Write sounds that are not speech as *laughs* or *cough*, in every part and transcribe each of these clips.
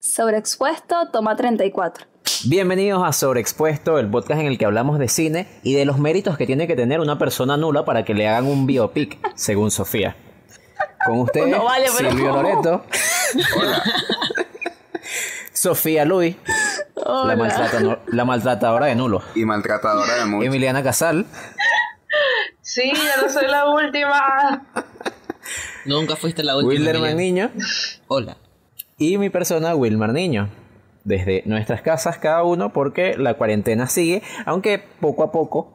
Sobreexpuesto, toma 34. Bienvenidos a Sobreexpuesto, el podcast en el que hablamos de cine y de los méritos que tiene que tener una persona nula para que le hagan un biopic, según Sofía. Con ustedes, No vale, pero Silvio ¿cómo? Loreto, Sofía Luis, la, Hola. maltrata- la maltratadora de nulo, Y maltratadora de muchos. Emiliana Casal, Sí, ya no soy la última. Nunca fuiste la última. Wilderman. Niño Hola. y mi persona Wilmar Niño. Desde nuestras casas cada uno porque la cuarentena sigue, aunque poco a poco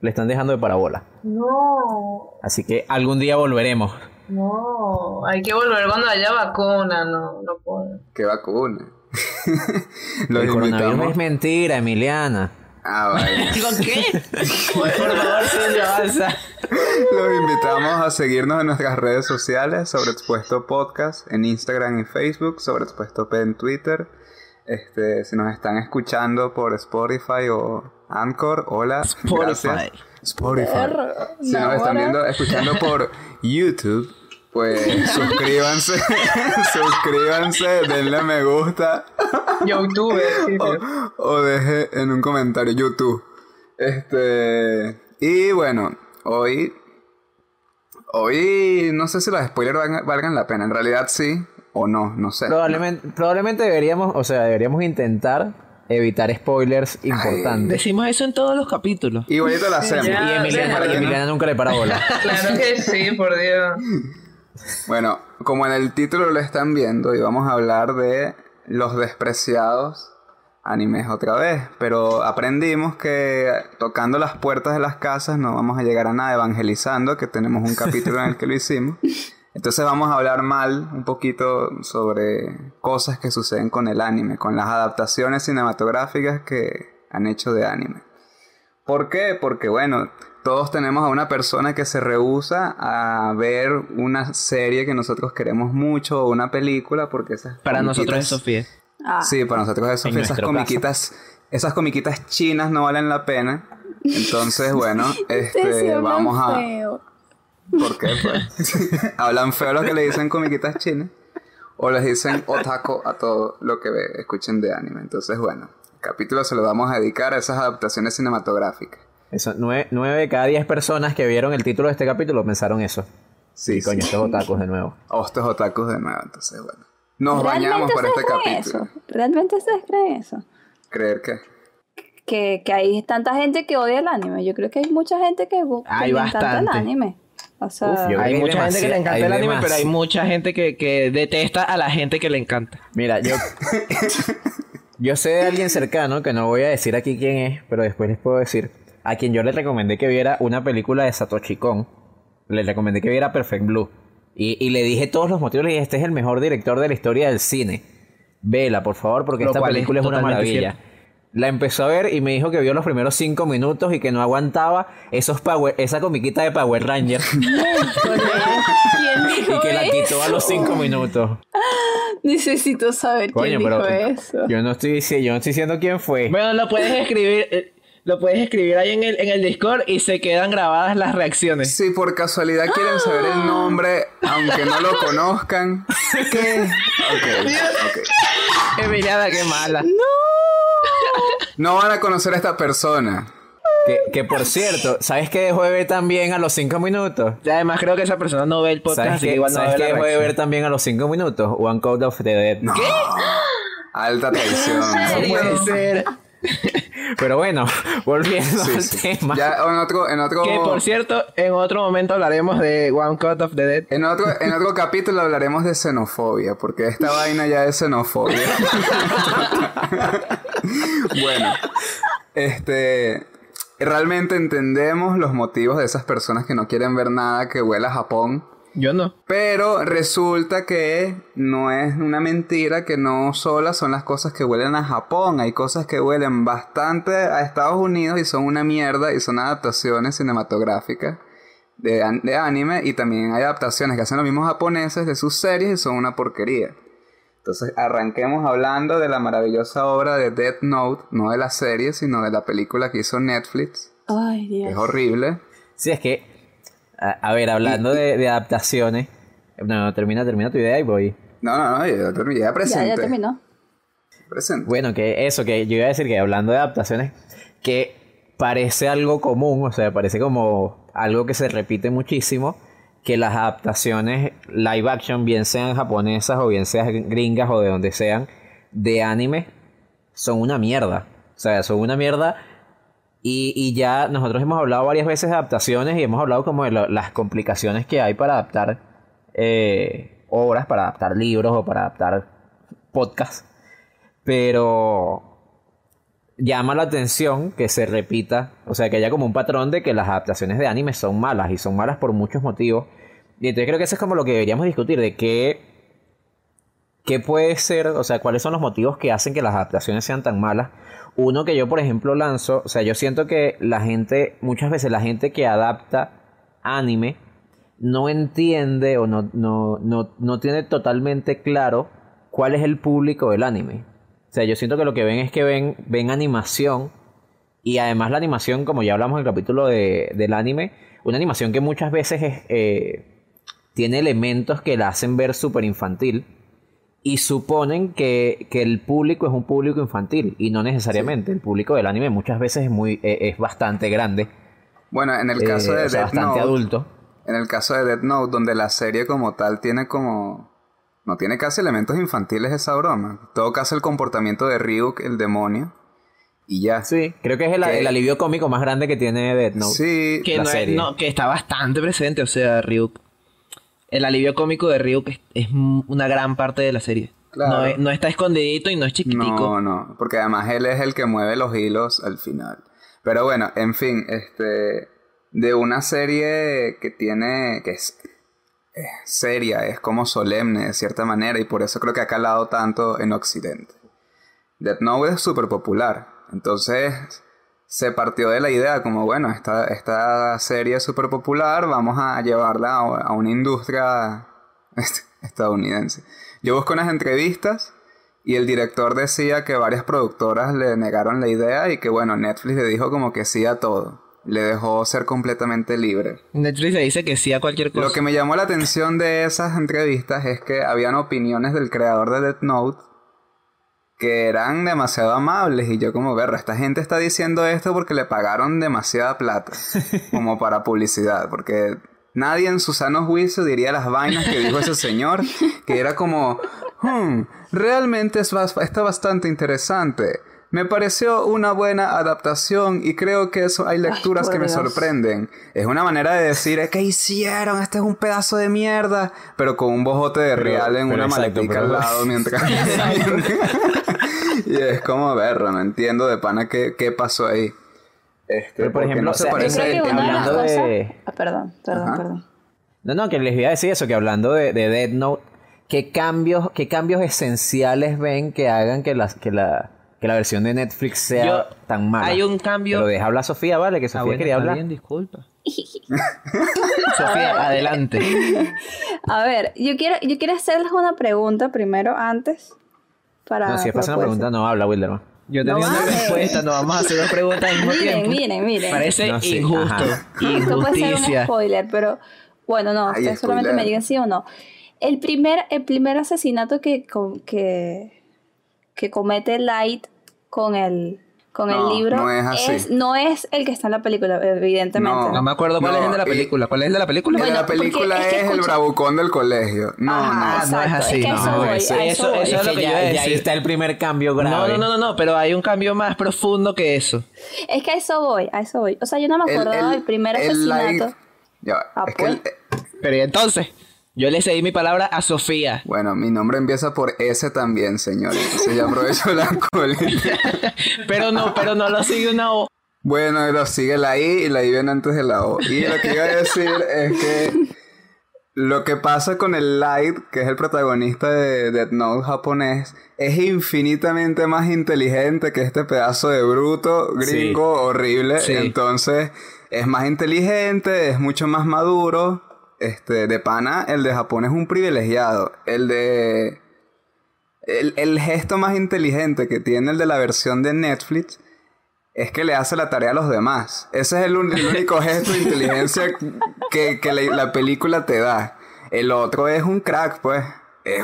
le están dejando de parabola. No, Así que algún día volveremos. no. Hay que volver cuando haya vacuna. No, no puedo. Que vacuna. *laughs* Los el coronavirus invitamos. es mentira, Emiliana. Ah, vaya. *laughs* ¿Con qué? *laughs* Por favor, Silvio, avanza. Los invitamos a seguirnos en nuestras redes sociales, Sobreexpuesto Podcast, en Instagram y Facebook, Sobreexpuesto P en Twitter. Este, si nos están escuchando por Spotify o Anchor, hola. Gracias. Spotify. Si nos están viendo, escuchando por *laughs* YouTube, pues *laughs* suscríbanse, *laughs* suscríbanse, denle me gusta YouTube. sí, sí. o, o deje en un comentario YouTube. Este. Y bueno, hoy. Hoy no sé si los spoilers valgan, valgan la pena. En realidad sí o no, no sé. Probablemente, probablemente deberíamos, o sea, deberíamos intentar evitar spoilers importantes. Decimos eso en todos los capítulos. Igualito lo hacemos. ya. Y Emiliana, Emiliana nunca le para bola. Claro que sí, por Dios. Bueno, como en el título lo están viendo, y vamos a hablar de los despreciados animes otra vez. Pero aprendimos que tocando las puertas de las casas no vamos a llegar a nada evangelizando, que tenemos un capítulo en el que lo hicimos. Entonces vamos a hablar mal un poquito sobre cosas que suceden con el anime, con las adaptaciones cinematográficas que han hecho de anime. ¿Por qué? Porque bueno, todos tenemos a una persona que se rehúsa a ver una serie que nosotros queremos mucho o una película porque esas Para nosotros es Sofía. Ah, Sí, para nosotros es Sofía, esas comiquitas, esas comiquitas chinas no valen la pena. Entonces, bueno, *laughs* este, vamos a feo. ¿Por qué? Pues? *laughs* Hablan feo los que le dicen comiquitas chinas. O les dicen otaku a todo lo que escuchen de anime. Entonces, bueno, el capítulo se lo vamos a dedicar a esas adaptaciones cinematográficas. Eso, nueve, cada diez personas que vieron el título de este capítulo pensaron eso. Sí, y coño, sí. estos otakus de nuevo. *laughs* O estos otakus de nuevo. Entonces, bueno. Nos bañamos ¿Realmente por este ustedes creen capítulo. eso? ¿Realmente ustedes creen eso? Creer que. Que, que hay tanta gente que odia el anime. Yo creo que hay mucha gente que, que Hay le encanta el bastante. anime. O sea, Uf, Hay Hay mucha gente que le encanta el anime, pero hay mucha gente que, que detesta a la gente que le encanta. Mira, yo. *laughs* yo sé de alguien cercano, que no voy a decir aquí quién es, pero después les puedo decir, a quien yo le recomendé que viera una película de Satoshi Kon. Le recomendé que viera Perfect Blue. Y, y le dije todos los motivos, le dije, este es el mejor director de la historia del cine. Vela, por favor, porque Lo esta es película es, una maravilla. cierto. La empezó a ver y me dijo que vio los primeros cinco minutos y que no aguantaba esos power, esa comiquita de Power Ranger *laughs* ¿quién dijo *laughs* y que la quitó a los cinco minutos. Necesito saber Coño, quién pero dijo eso. yo no estoy diciendo, yo no estoy diciendo quién fue. Bueno, lo puedes escribir, eh, lo puedes escribir ahí en el, en el Discord y se quedan grabadas las reacciones. Si por casualidad quieren saber el nombre, aunque no lo conozcan. *laughs* ¿Qué? Ok, ok. Emiliana, qué mala. No van a conocer a esta persona. Que, que por cierto, ¿sabes qué dejó de ver también a los cinco minutos? Y además creo que esa persona no ve el podcast, ¿Sabes así qué, que igual no va a ¿sabes qué la dejó de ver también a los cinco minutos? One Code of the Dead. Alta traición. No puede ser. *laughs* Pero bueno, *laughs* volviendo Sí, al sí. tema. Ya en otro, en otro, Que por cierto, en otro momento hablaremos de One Cut of the Dead. en otro, en otro *laughs* capítulo hablaremos de xenofobia, porque esta vaina ya es xenofobia. *laughs* bueno, este, realmente entendemos los motivos de esas personas que no quieren ver nada que huela a Japón. Yo no. Pero resulta que no es una mentira que no solas son las cosas que huelen a Japón. Hay cosas que huelen bastante a Estados Unidos y son una mierda y son adaptaciones cinematográficas de, de anime. Y también hay adaptaciones que hacen los mismos japoneses de sus series y son una porquería. Entonces arranquemos hablando de la maravillosa obra de Death Note, no de la serie, sino de la película que hizo Netflix, Ay, que es Dios. horrible. Sí, es que A, a ver, hablando de, de adaptaciones. No, no, termina, termina tu idea y voy. No, no, no, ya, terminé, ya Ya, presente. ya terminó. Presente. Bueno, que eso, que yo iba a decir que hablando de adaptaciones, que parece algo común, o sea, parece como algo que se repite muchísimo, que las adaptaciones live action, bien sean japonesas o bien sean gringas o de donde sean, de anime, son una mierda. O sea, son una mierda. Y, y ya nosotros hemos hablado varias veces de adaptaciones y hemos hablado como de las complicaciones que hay para adaptar eh, obras, para adaptar libros o para adaptar podcasts. Pero llama la atención que se repita, o sea, que haya como un patrón de que las adaptaciones de anime son malas y son malas por muchos motivos. Y entonces creo que eso es como lo que deberíamos discutir, de qué, qué puede ser, o sea, cuáles son los motivos que hacen que las adaptaciones sean tan malas. Uno que yo, por ejemplo, lanzo, o sea, yo siento que la gente, muchas veces la gente que adapta anime no entiende o no, no, no, no tiene totalmente claro cuál es el público del anime. O sea, yo siento que lo que ven es que ven, ven animación y además la animación, como ya hablamos en el capítulo de, del anime, una animación que muchas veces es, eh, tiene elementos que la hacen ver súper infantil y suponen que, que el público es un público infantil y no necesariamente. El público del anime muchas veces es, muy, eh, es bastante grande, Bueno, en el caso eh, de o sea, Death bastante Note, adulto. en el caso de Death Note, donde la serie como tal tiene como... No tiene casi elementos infantiles esa broma. Todo casi el comportamiento de Ryuk, el demonio. Y ya. Sí, creo que es el, Que- el alivio cómico más grande que tiene Death Note. Sí, Que, la no es- no, que está bastante presente, o sea, Ryuk. El alivio cómico de Ryuk es, es una gran parte de la serie. Claro. No, es- no está escondidito y no es chiquitico. No, no, porque además él es el que mueve los hilos al final. Pero bueno, en fin, este de una serie que tiene que es, es seria, es como solemne de cierta manera y por eso creo que ha calado tanto en Occidente. Death Note es súper popular, entonces se partió de la idea como bueno, esta, esta serie es súper popular, vamos a llevarla a, a una industria *laughs* estadounidense. Yo busco unas entrevistas y el director decía que varias productoras le negaron la idea y que bueno, Netflix le dijo como que sí a todo. Le dejó ser completamente libre. Netflix le dice que sí a cualquier cosa. Lo que me llamó la atención de esas entrevistas es que habían opiniones del creador de Death Note que eran demasiado amables y yo como ver, esta gente está diciendo esto porque le pagaron demasiada plata *laughs* como para publicidad, porque nadie en su sano juicio diría las vainas que dijo ese señor, que era como, "Hmm, realmente es bas- está bastante interesante. Me pareció una buena adaptación y creo que eso hay lecturas que me Dios. sorprenden. Es una manera de decir, ¿qué hicieron? Este es un pedazo de mierda. Pero con un bojote de Pero- real en pero una exacto, maletica pero- al lado mientras... *laughs* *laughs* y es como verlo, no entiendo de pana qué, qué pasó ahí. Este, Pero, por ejemplo, no o se sea, parece creo que una de las hablando de- Ah, perdón, perdón, Ajá. perdón. No, no, que les iba a decir eso, que hablando de, de Death Note, ¿qué cambios, qué cambios esenciales ven que hagan que la, que la, que la versión de Netflix sea Yo- tan mala? hay un cambio- Pero deja hablar Sofía, vale, que Ah, Sofía bueno, quería hablar. bien, disculpa. *laughs* Sofía, adelante. *laughs* A ver, yo quiero, yo quiero hacerles una pregunta primero antes. Para No, si hacer una pregunta, no habla, Wilderman. Yo tenía No una vale. respuesta, no vamos a hacer dos preguntas al mismo Miren, tiempo. miren, miren. Parece No, sí, injusto. ajá. *laughs* Esto puede ser un Injusticia. spoiler, pero bueno, no, Ay, ustedes solamente me digan sí o no. El primer, el primer asesinato que, que, que comete Light con el, con No, el libro no es así. no es el que está en la película, evidentemente. No. No me acuerdo cuál No, es el de la y- película. ¿Cuál es el de la película? El Bueno, la película es que es, el escucha- bravucón del colegio. No, Ajá, no es así, Es que no, eso voy, eso- es lo que yo iba a ya, ya ahí está el primer cambio grave. No, no, no, no, no, pero hay un cambio más profundo que eso. Es que a eso voy, a eso voy. O sea, yo no me El- acordaba del primer el asesinato. Ya va, Ah, es que el- pues. Pero y entonces, yo le cedí mi palabra a Sofía. bueno, mi nombre empieza por S también, señor. Entonces ya aprovecho la *laughs* colita. Pero no, pero no lo sigue una O. Bueno, pero sigue la I y la I viene antes de la O. Y lo que iba a decir es que lo que pasa con el Light, que es el protagonista de Death Note japonés, es infinitamente más inteligente que este pedazo de bruto gringo horrible. Sí. Entonces, es más inteligente, es mucho más maduro. Este, de pana, el de Japón es un privilegiado. El de. El, el gesto más inteligente que tiene el de la versión de Netflix es que le hace la tarea a los demás. Ese es el, un- el único *laughs* gesto de inteligencia que, que la, la película te da. El otro es un crack, pues. Es,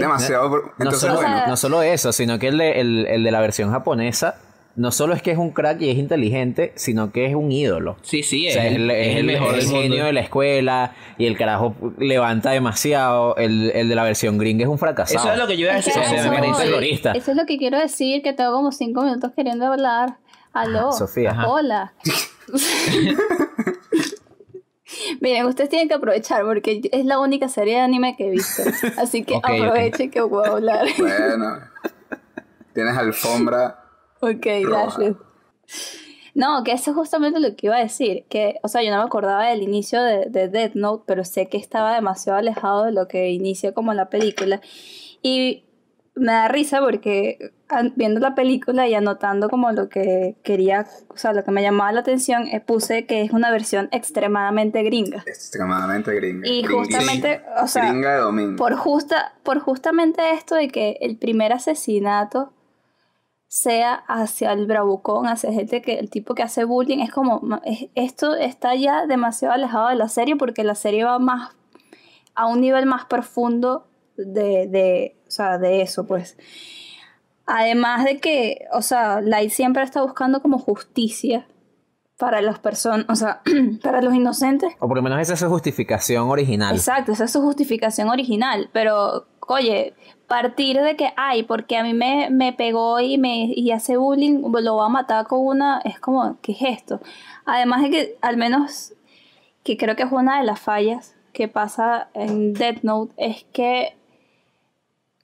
demasiado... No Entonces, solo, bueno, no solo eso, sino que el de, el- el de la versión japonesa no solo es que es un crack y es inteligente, sino que es un ídolo. Sí, sí, O es, sea, es el, es es el mejor el mundo. de la escuela y el carajo levanta demasiado. El, el de la versión gringa es un fracasado. Eso es lo que yo iba a Es que decir. o sea, a eso me parece voy. terrorista. Eso es lo que quiero decir, que tengo como cinco minutos queriendo hablar. Aló. Ah, Sofía. Ajá. Hola. *laughs* Miren, ustedes tienen que aprovechar porque es la única serie de anime que he visto. Así que Ok, ok. aprovechen que puedo hablar. bueno. Tienes alfombra. Ok, gracias. No, que eso es justamente lo que iba a decir. Que, o sea, yo no me acordaba del inicio de, de Death Note, pero sé que estaba demasiado alejado de lo que inicia como la película. Y me da risa porque viendo la película y anotando como lo que quería, o sea, lo que me llamaba la atención, eh, puse que es una versión extremadamente gringa. Extremadamente gringa. Y Gringuísima. justamente, o sea, Gringa de domingo. por, justa, por justamente esto de que el primer asesinato sea hacia el bravucón, hacia gente que el tipo que hace bullying, es como, esto está ya demasiado alejado de la serie porque la serie va más a un nivel más profundo de, de, o sea, de eso, pues. Además de que, o sea, Light siempre está buscando como justicia para las personas, o sea, *clears throat* para los inocentes. O por lo menos esa es su justificación original. Exacto, esa es su justificación original. Pero, oye, partir de que, ay, porque a mí me, me pegó y me y hace bullying, lo va a matar con una, es como, ¿qué es esto? Además de que, al menos, que creo que es una de las fallas que pasa en Death Note, es que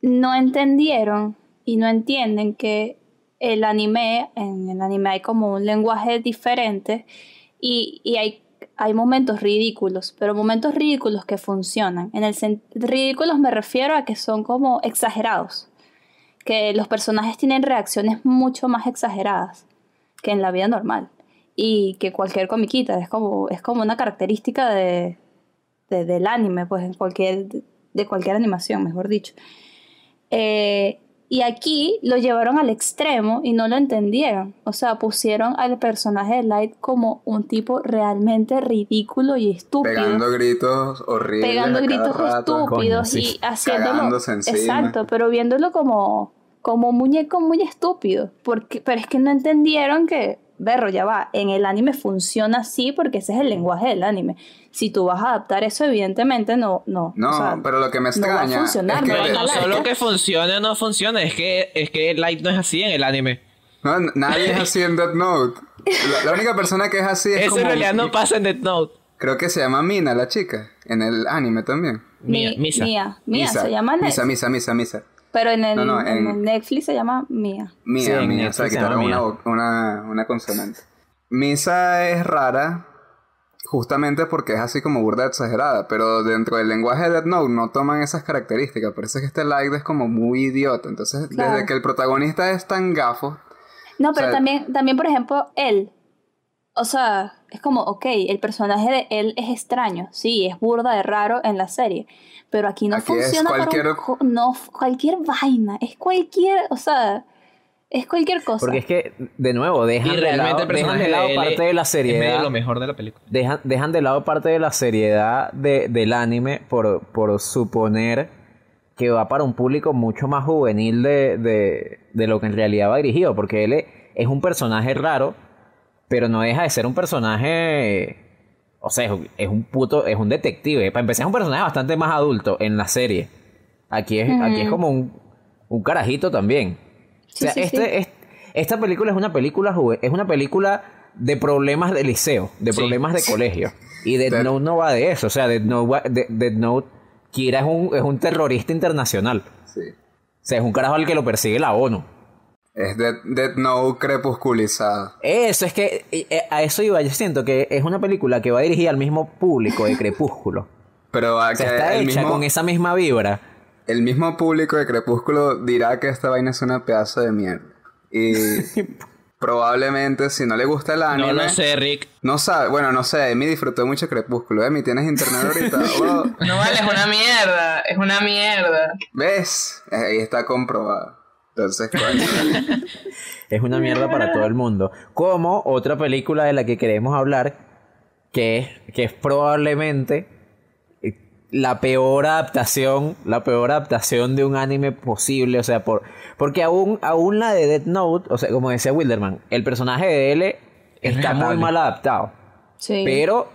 no entendieron y no entienden que el anime, en el anime hay como un lenguaje diferente y, y hay, hay momentos ridículos, pero momentos ridículos que funcionan. En el ridículos me refiero a que son como exagerados, que los personajes tienen reacciones mucho más exageradas que en la vida normal y que cualquier comiquita es como, es como una característica de- del anime, pues en cualquier, de cualquier animación, mejor dicho. Eh, y aquí lo llevaron al extremo y no lo entendieron. O sea, pusieron al personaje de Light como un tipo realmente ridículo y estúpido. Pegando gritos horribles. pegando a cada gritos rato. estúpidos Coño, sí. y haciéndolo. Exacto, pero viéndolo como, como un muñeco muy estúpido. Porque, pero es que no entendieron que, berro, ya va, en el anime funciona así porque ese es el lenguaje del anime. Si tú vas a adaptar eso, evidentemente no. No, No, o sea, pero lo que me no va a extraña funcionar, es no que No, solo que funcione o no funcione, es que, es que Light no es así en el anime. no, nadie es así en Death Note. La, la única persona que es así es Eso como... en realidad no pasa en Death Note. Creo que se llama Mina, la chica. En el anime también. Mía, Mi- Misa. Mía, Mía, Misa. se llama Misa. Misa, Misa, Misa. Pero en el, No, no, en en- el Netflix se llama Mía. Mía, Sí, Mía. O sea, se quitaron una, una, una consonante. Misa es rara justamente porque es así como burda exagerada, pero dentro del lenguaje de Death Note no toman esas características, por eso es que este Light es como muy idiota. Entonces, Claro. desde que el protagonista es tan gafo, No, pero O sea- también, también, por ejemplo, él. O sea, es como, ok, el personaje de él es extraño. Sí, es burda de raro en la serie. Pero aquí no Aquí es funciona para un cualquier- no, cualquier vaina. Es cualquier, o sea, es cualquier cosa. Porque es que, de nuevo, dejan Y de lado, dejan de lado de parte de la es medio seriedad. lo mejor de la película. Dejan, dejan de lado parte de la seriedad de- del anime por, por suponer que va para un público mucho más juvenil de, de- de lo que en realidad va dirigido. Porque él es, es un personaje raro, pero no deja de ser un personaje. O sea, es, un- puto. Es un detective. Para empezar, es un personaje bastante más adulto en la serie. Aquí es, aquí es como un, un carajito también. Sí, o sea, sí, este, sí. es- esta película es una película juve- es una película de problemas de liceo, de Sí. problemas de colegio. Y Death- Note no va de eso. O sea, Death Note, va- De- Death Note Kira es un, es un terrorista internacional. sí. O sea, es un carajo al que lo persigue la ONU. Es Death, Death Note crepusculizado. Eso es que eh, eh, a eso iba. Yo siento que es una película que va dirigida al mismo público de Crepúsculo. *laughs* Pero a O sea, que está el hecha mismo, con esa misma vibra. el mismo público de Crepúsculo dirá que esta vaina es una pedazo de mierda. Y *laughs* probablemente si no le gusta el anime... No lo sé, Rick. No sabe, bueno, no sé, Emi disfrutó mucho Crepúsculo, Emi, ¿tienes internet ahorita? *laughs* Oh, No vale, es una mierda, es una mierda. ¿Ves? Ahí está comprobado. Entonces, *laughs* Es una mierda para todo el mundo. Como otra película de la que queremos hablar, que es, que es probablemente eh, la peor adaptación, la peor adaptación de un anime posible. O sea, por, porque aún, aún la de Death Note, o sea, como decía Wilderman, el personaje de L Es está muy mal adaptado. Sí. Pero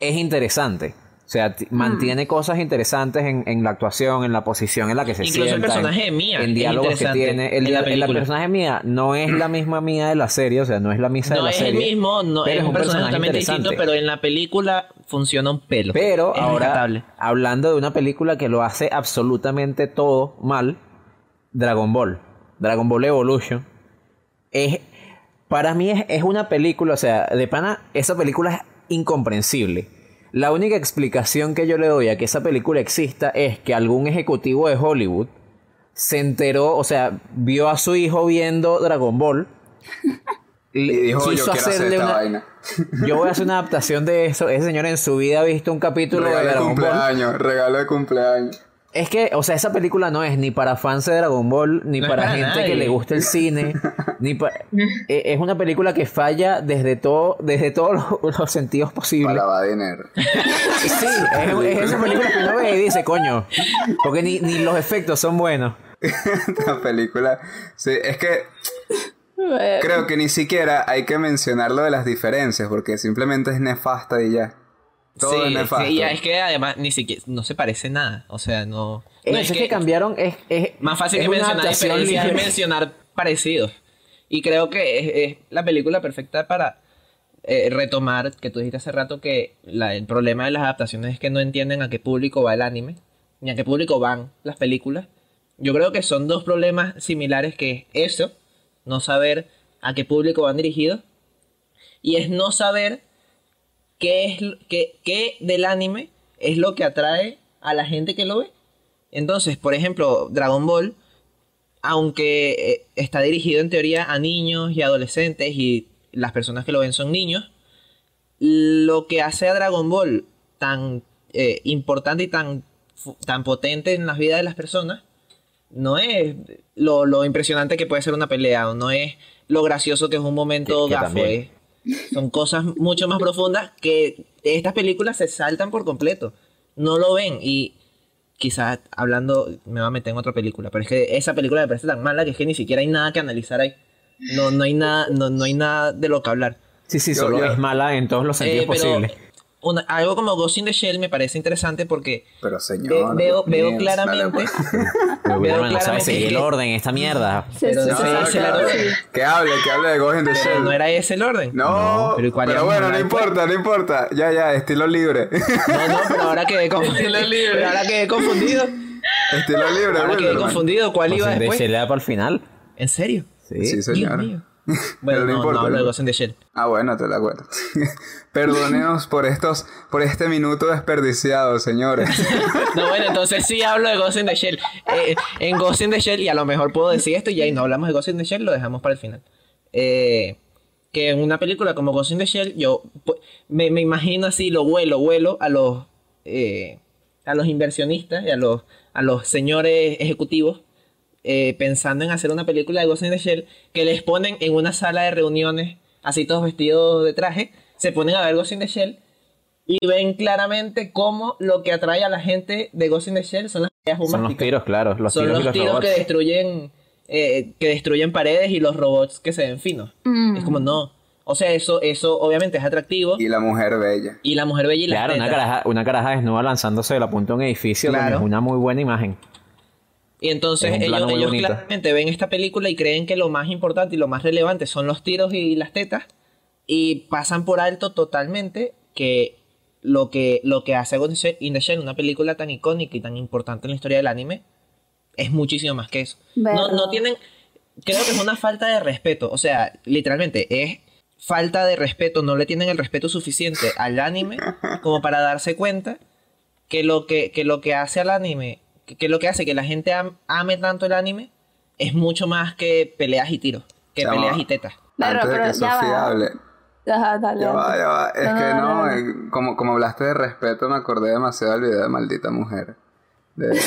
es interesante. O sea, t- mantiene cosas interesantes en, en la actuación, en la posición en la que se Incluso el sienta, personaje en- de Mia En es diálogos que tiene. El, en la el personaje de Mia no es la misma Mia de la serie, o sea, no es la misa de No la es serie. el mismo, no, es un personaje totalmente distinto, pero en la película funciona un pelo. Pero Es ahora, hablando de una película que lo hace absolutamente todo mal, Dragon Ball. Dragon Ball Evolution. Es, para mí es, es una película, o sea, de pana, esa película es incomprensible. La única explicación que yo le doy a que esa película exista es que algún ejecutivo de Hollywood se enteró, o sea, vio a su hijo viendo Dragon Ball. *laughs* y dijo, yo quiso hacer hacerle una- vaina. *laughs* Yo voy a hacer una adaptación de eso. Ese señor en su vida ha visto un capítulo de Regalo de Dragon Ball. cumpleaños, regalo de cumpleaños. Es que, o sea, esa película no es ni para fans de Dragon Ball, ni No para para gente nadie. que le gusta el cine, *laughs* ni pa- Eh, Es una película que falla desde todo, desde todos los, los sentidos posibles. Para lavar dinero. Sí, es, es esa película que uno ve y dice, coño, porque ni, ni los efectos son buenos. *laughs* Esta película. Sí, es que creo que ni siquiera hay que mencionar lo de las diferencias, porque simplemente es nefasta y ya. Todo sí, es nefasto. sí, es que además ni siquiera no se parece nada. O sea, no. No, es, que, cambiaron, es, es más fácil es que mencionar diferencias es mencionar parecidos. Y creo que es, es la película perfecta para eh, retomar que tú dijiste hace rato que la- el problema de las adaptaciones es que no entienden a qué público va el anime, ni a qué público van las películas. Yo creo que son dos problemas similares que es eso, no saber a qué público van dirigidos, y es no saber qué es qué, qué del anime es lo que atrae a la gente que lo ve. Entonces, por ejemplo, Dragon Ball, aunque eh, está dirigido en teoría a niños y adolescentes y las personas que lo ven son niños, lo que hace a Dragon Ball tan eh, importante y tan, tan potente en las vidas de las personas no es lo, lo impresionante que puede ser una pelea o no es lo gracioso que es un momento Que- que gafo. es- son cosas mucho más profundas que estas películas se saltan por completo. No lo ven y quizás hablando me va a meter en otra película, pero es que esa película me parece tan mala que es que ni siquiera hay nada que analizar ahí. No, no hay nada, no, no hay nada de lo que hablar. Sí, sí, Yo- solo yo- es mala en todos los sentidos Eh, pero posibles. Una- algo como Ghost in the Shell me parece interesante porque Pero ve- señor. veo, veo claramente dale. *laughs* Pero veo bueno, no sabe claramente seguir el orden, esta mierda. sí, pero no el orden. Que hable, que hable de Ghost in the Pero Shell. no era ese el orden. No, pero ¿y cuál pero íbamos a bueno, no importa, no importa. Ya, ya, estilo libre. No, no, pero ahora quedé *laughs* confundido. libre. Pero ahora quedé confundido. estilo libre, Ahora quedé confundido. ¿Cuál Pues iba de después? se le da para el final. ¿En serio? Sí. Sí, señor. Dios mío. *laughs* Bueno, no no, no, importa, hablo de ¿no? Ghost in the Shell. Ah, bueno, te la cuento. *laughs* Perdoneos por estos, por este minuto desperdiciado, señores. *laughs* No, bueno, entonces sí hablo de Ghost in the Shell. Eh, en Ghost in the Shell, y a lo mejor puedo decir esto y ahí no hablamos de Ghost in the Shell, lo dejamos para el final. Eh, que en una película como Ghost in the Shell, yo pu- me, me imagino así, lo vuelo, vuelo a los, eh, a los inversionistas y a los, a los señores ejecutivos eh, pensando en hacer una película de Ghost in the Shell que les ponen en una sala de reuniones, así todos vestidos de traje, se ponen a ver Ghost in the Shell y ven claramente cómo lo que atrae a la gente de Ghost in the Shell son las peleas Son los tiros, claro. Los Son tiros y los los tiros robots. que destruyen eh, que destruyen paredes y los robots que se ven finos. Mm. Es como no. O sea, eso eso obviamente es atractivo y, Y la mujer bella. la mujer bella y las Claro, una caraja, una caraja desnuda lanzándose de la punta de un edificio Claro. es una muy buena imagen. Y entonces ellos, ellos claramente ven esta película y creen que lo más importante y lo más relevante son los tiros y las tetas y pasan por alto totalmente que lo que, lo que hace Ghost in the Shell, una película tan icónica y tan importante en la historia del anime, es muchísimo más que eso. No, no tienen, creo que es una falta de respeto, o sea, literalmente es falta de respeto, no le tienen el respeto suficiente al anime como para darse cuenta que lo que, que lo que hace al anime, que, que lo que hace que la gente am- ame tanto el anime es mucho más que peleas y tiros, que peleas y tetas. Claro, Antes de pero que ya. Sofía hable. Dale, Ya va, dale. ya va. Es No, que no, no, no, no. eh, como, como hablaste de respeto, me acordé demasiado del video de Maldita Mujer. De-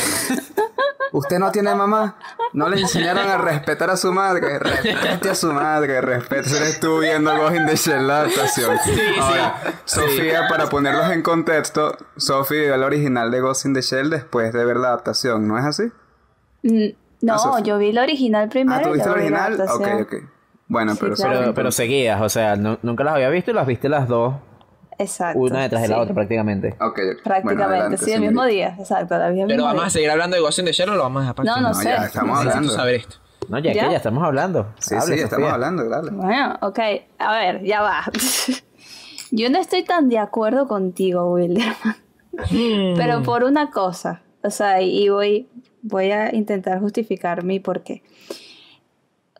Usted no tiene mamá. No le enseñaron a respetar a su madre. Respete a su madre. Respete. Se le estuvo viendo Ghost in the Shell la adaptación. Ahora, Sofía, para ponerlos en contexto, Sofía vio el original de Ghost in the Shell después de ver la adaptación. ¿No es así? Mm, No, Ah, yo vi el original primero. Ah, ¿tú viste el original? Ok, ok. Bueno, Sí, pero claro. Pero, pero seguidas, o sea, nu- nunca las había visto y las viste las dos, Exacto. una detrás de la sí. otra prácticamente. Ok, ok. Bueno, Prácticamente, adelante, sí, el mismo señorita. día. Exacto, la el Pero mismo vamos a día. seguir hablando de Ghost in the Shell o lo vamos a dejar No, no No, sé. ya estamos Necesito hablando. saber esto. No, ya, ¿Ya? que ya estamos hablando. Sí, Hable, sí, estamos Sofía. hablando, dale. Bueno, ok. A ver, ya va. *laughs* Yo no estoy tan de acuerdo contigo, Wilderman. Pero por una cosa. O sea, y voy, voy a intentar justificar mi por qué.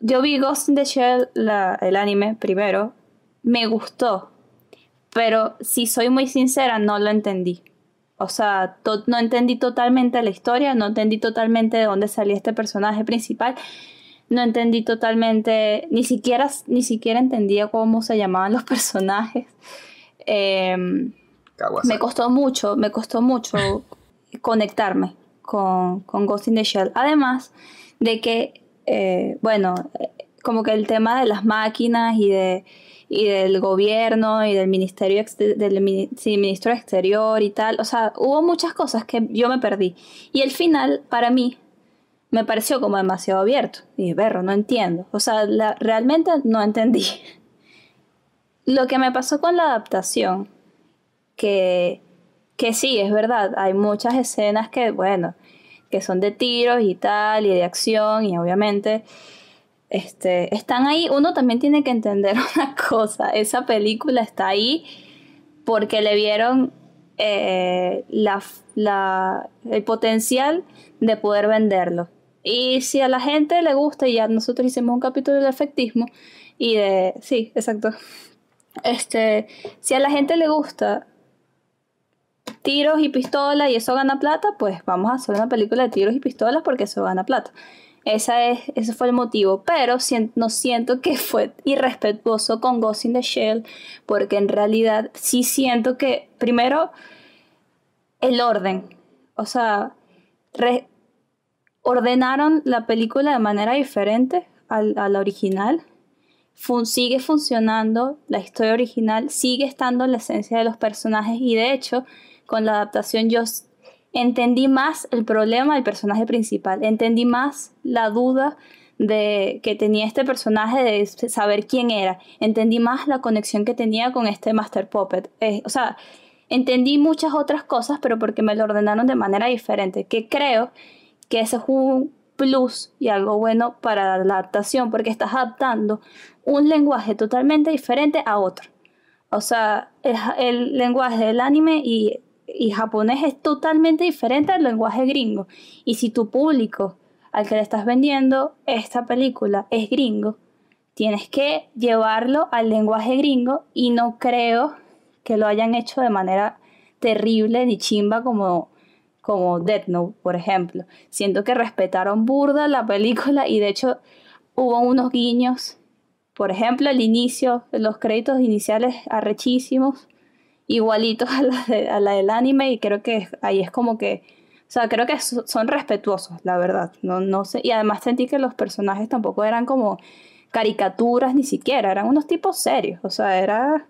Yo vi Ghost in the Shell, la- el anime, primero. Me gustó. Pero si soy muy sincera, no lo entendí. O sea, no entendí totalmente la historia, no entendí totalmente de dónde salía este personaje principal. No entendí totalmente, ni siquiera, ni siquiera entendía cómo se llamaban los *laughs* personajes. Em, me costó mucho, me costó mucho *laughs* conectarme con, con Ghost in the Shell. Además de que, eh, bueno, eh, como que el tema de las máquinas y, de, y del gobierno y del ministerio del ministro exterior y tal, o sea, hubo muchas cosas que yo me perdí. Y el final, para mí, me pareció como demasiado abierto. Y berro, no entiendo. O sea, realmente no entendí. *laughs* Lo que me pasó con la adaptación, que, que sí, es verdad, hay muchas escenas que, bueno, que son de tiros y tal, y de acción, y obviamente este, están ahí. Uno también tiene que entender *laughs* una cosa, esa película está ahí porque le vieron eh, la, el potencial de poder venderlo. Y si a la gente le gusta, y ya nosotros hicimos un capítulo de efectismo, y de... Sí, exacto. Este, si a la gente le gusta tiros y pistolas y eso gana plata, pues vamos a hacer una película de tiros y pistolas porque eso gana plata. Esa es, ese fue el motivo, pero no siento que *laughs* fue irrespetuoso con Ghost in the Shell, porque en realidad sí siento que, primero, el orden, o sea, re- ordenaron la película de manera diferente a la original, sigue funcionando, la historia original sigue estando en la esencia de los personajes y de hecho con la adaptación yo entendí más el problema del personaje principal, entendí más la duda de que tenía este personaje de saber quién era, entendí más la conexión que tenía con este Master Puppet, Eh, o sea, entendí muchas otras cosas pero porque me lo ordenaron de manera diferente, que creo que ese es un plus y algo bueno para la adaptación porque estás adaptando un lenguaje totalmente diferente a otro. O sea, el, el lenguaje del anime y, y japonés es totalmente diferente al lenguaje gringo. Y si tu público al que le estás vendiendo esta película es gringo, tienes que llevarlo al lenguaje gringo y no creo que lo hayan hecho de manera terrible ni chimba como, como Death por ejemplo. Siento que respetaron burda la película y de hecho hubo unos guiños. Por ejemplo, el inicio, los créditos iniciales arrechísimos, igualitos *laughs* a la, de- a la del anime y creo que ahí es como que, o sea, creo que so- son respetuosos, la verdad. No, no sé, y además sentí que los personajes tampoco eran como caricaturas ni siquiera, eran unos tipos serios, o sea, era,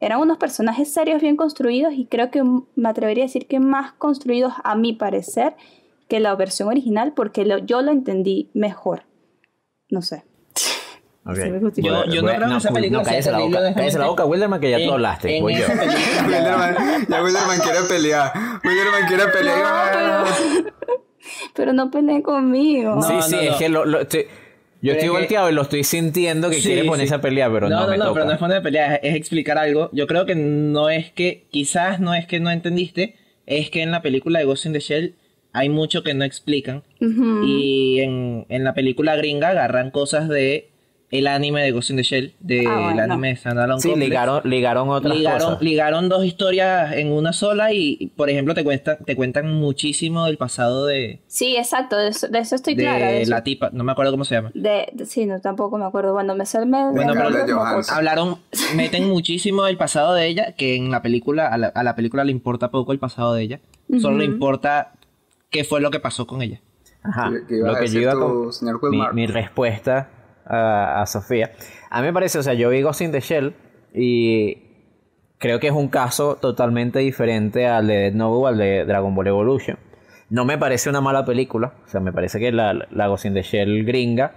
eran unos personajes serios bien construidos y creo que me atrevería a decir que más construidos a mi parecer que la versión original porque lo- yo lo entendí mejor. No sé. Sí. Yo- yo no creo que esa película no, cállese la boca, cállese la boca, Wilderman, que ya tú En- hablaste. en voy yo. esa película- Wilderman, ya Wilderman quiere pelear. Wilderman quiere pelear. *laughs* Pero no peleen conmigo. No, sí, sí, no, es que lo, lo- estoy- yo Pero estoy es que- volteado y lo estoy sintiendo que Sí, quiere ponerse sí. a pelear, pero no, no, me no, toca. pero no es poner de pelea, es, es explicar algo. Yo creo que no es que, quizás no es que no entendiste, es que en la película de Ghost in the Shell hay mucho que no explican. Y en, en la película gringa agarran cosas de el anime de Ghost in the Shell, del Ah, bueno. anime de Standalone Sí, Complex. ligaron, ligaron otras ligaron, cosas. ligaron dos historias en una sola y, por ejemplo, te cuentan, te cuentan muchísimo del pasado de, Sí, exacto, de eso, de eso estoy de clara. De, eso- la tipa, no me acuerdo cómo se llama. de- de- sí, no, tampoco me acuerdo. Bueno, me sé me, Bueno, pero-. Hablaron, *laughs* meten muchísimo del pasado de ella, que en la película, a la, a la película le importa poco el pasado de ella. Solo le importa qué fue lo que pasó con ella. Ajá. ¿Qué- qué ibas Lo que yo iba tú, con señor mi, mi respuesta a, a Sofía. A mí me parece, o sea, yo vi Ghost in the Shell y creo que es un caso totalmente diferente al de Dead Note o al de Dragon Ball Evolution. No me parece una mala película, o sea, me parece que la, la Ghost in the Shell gringa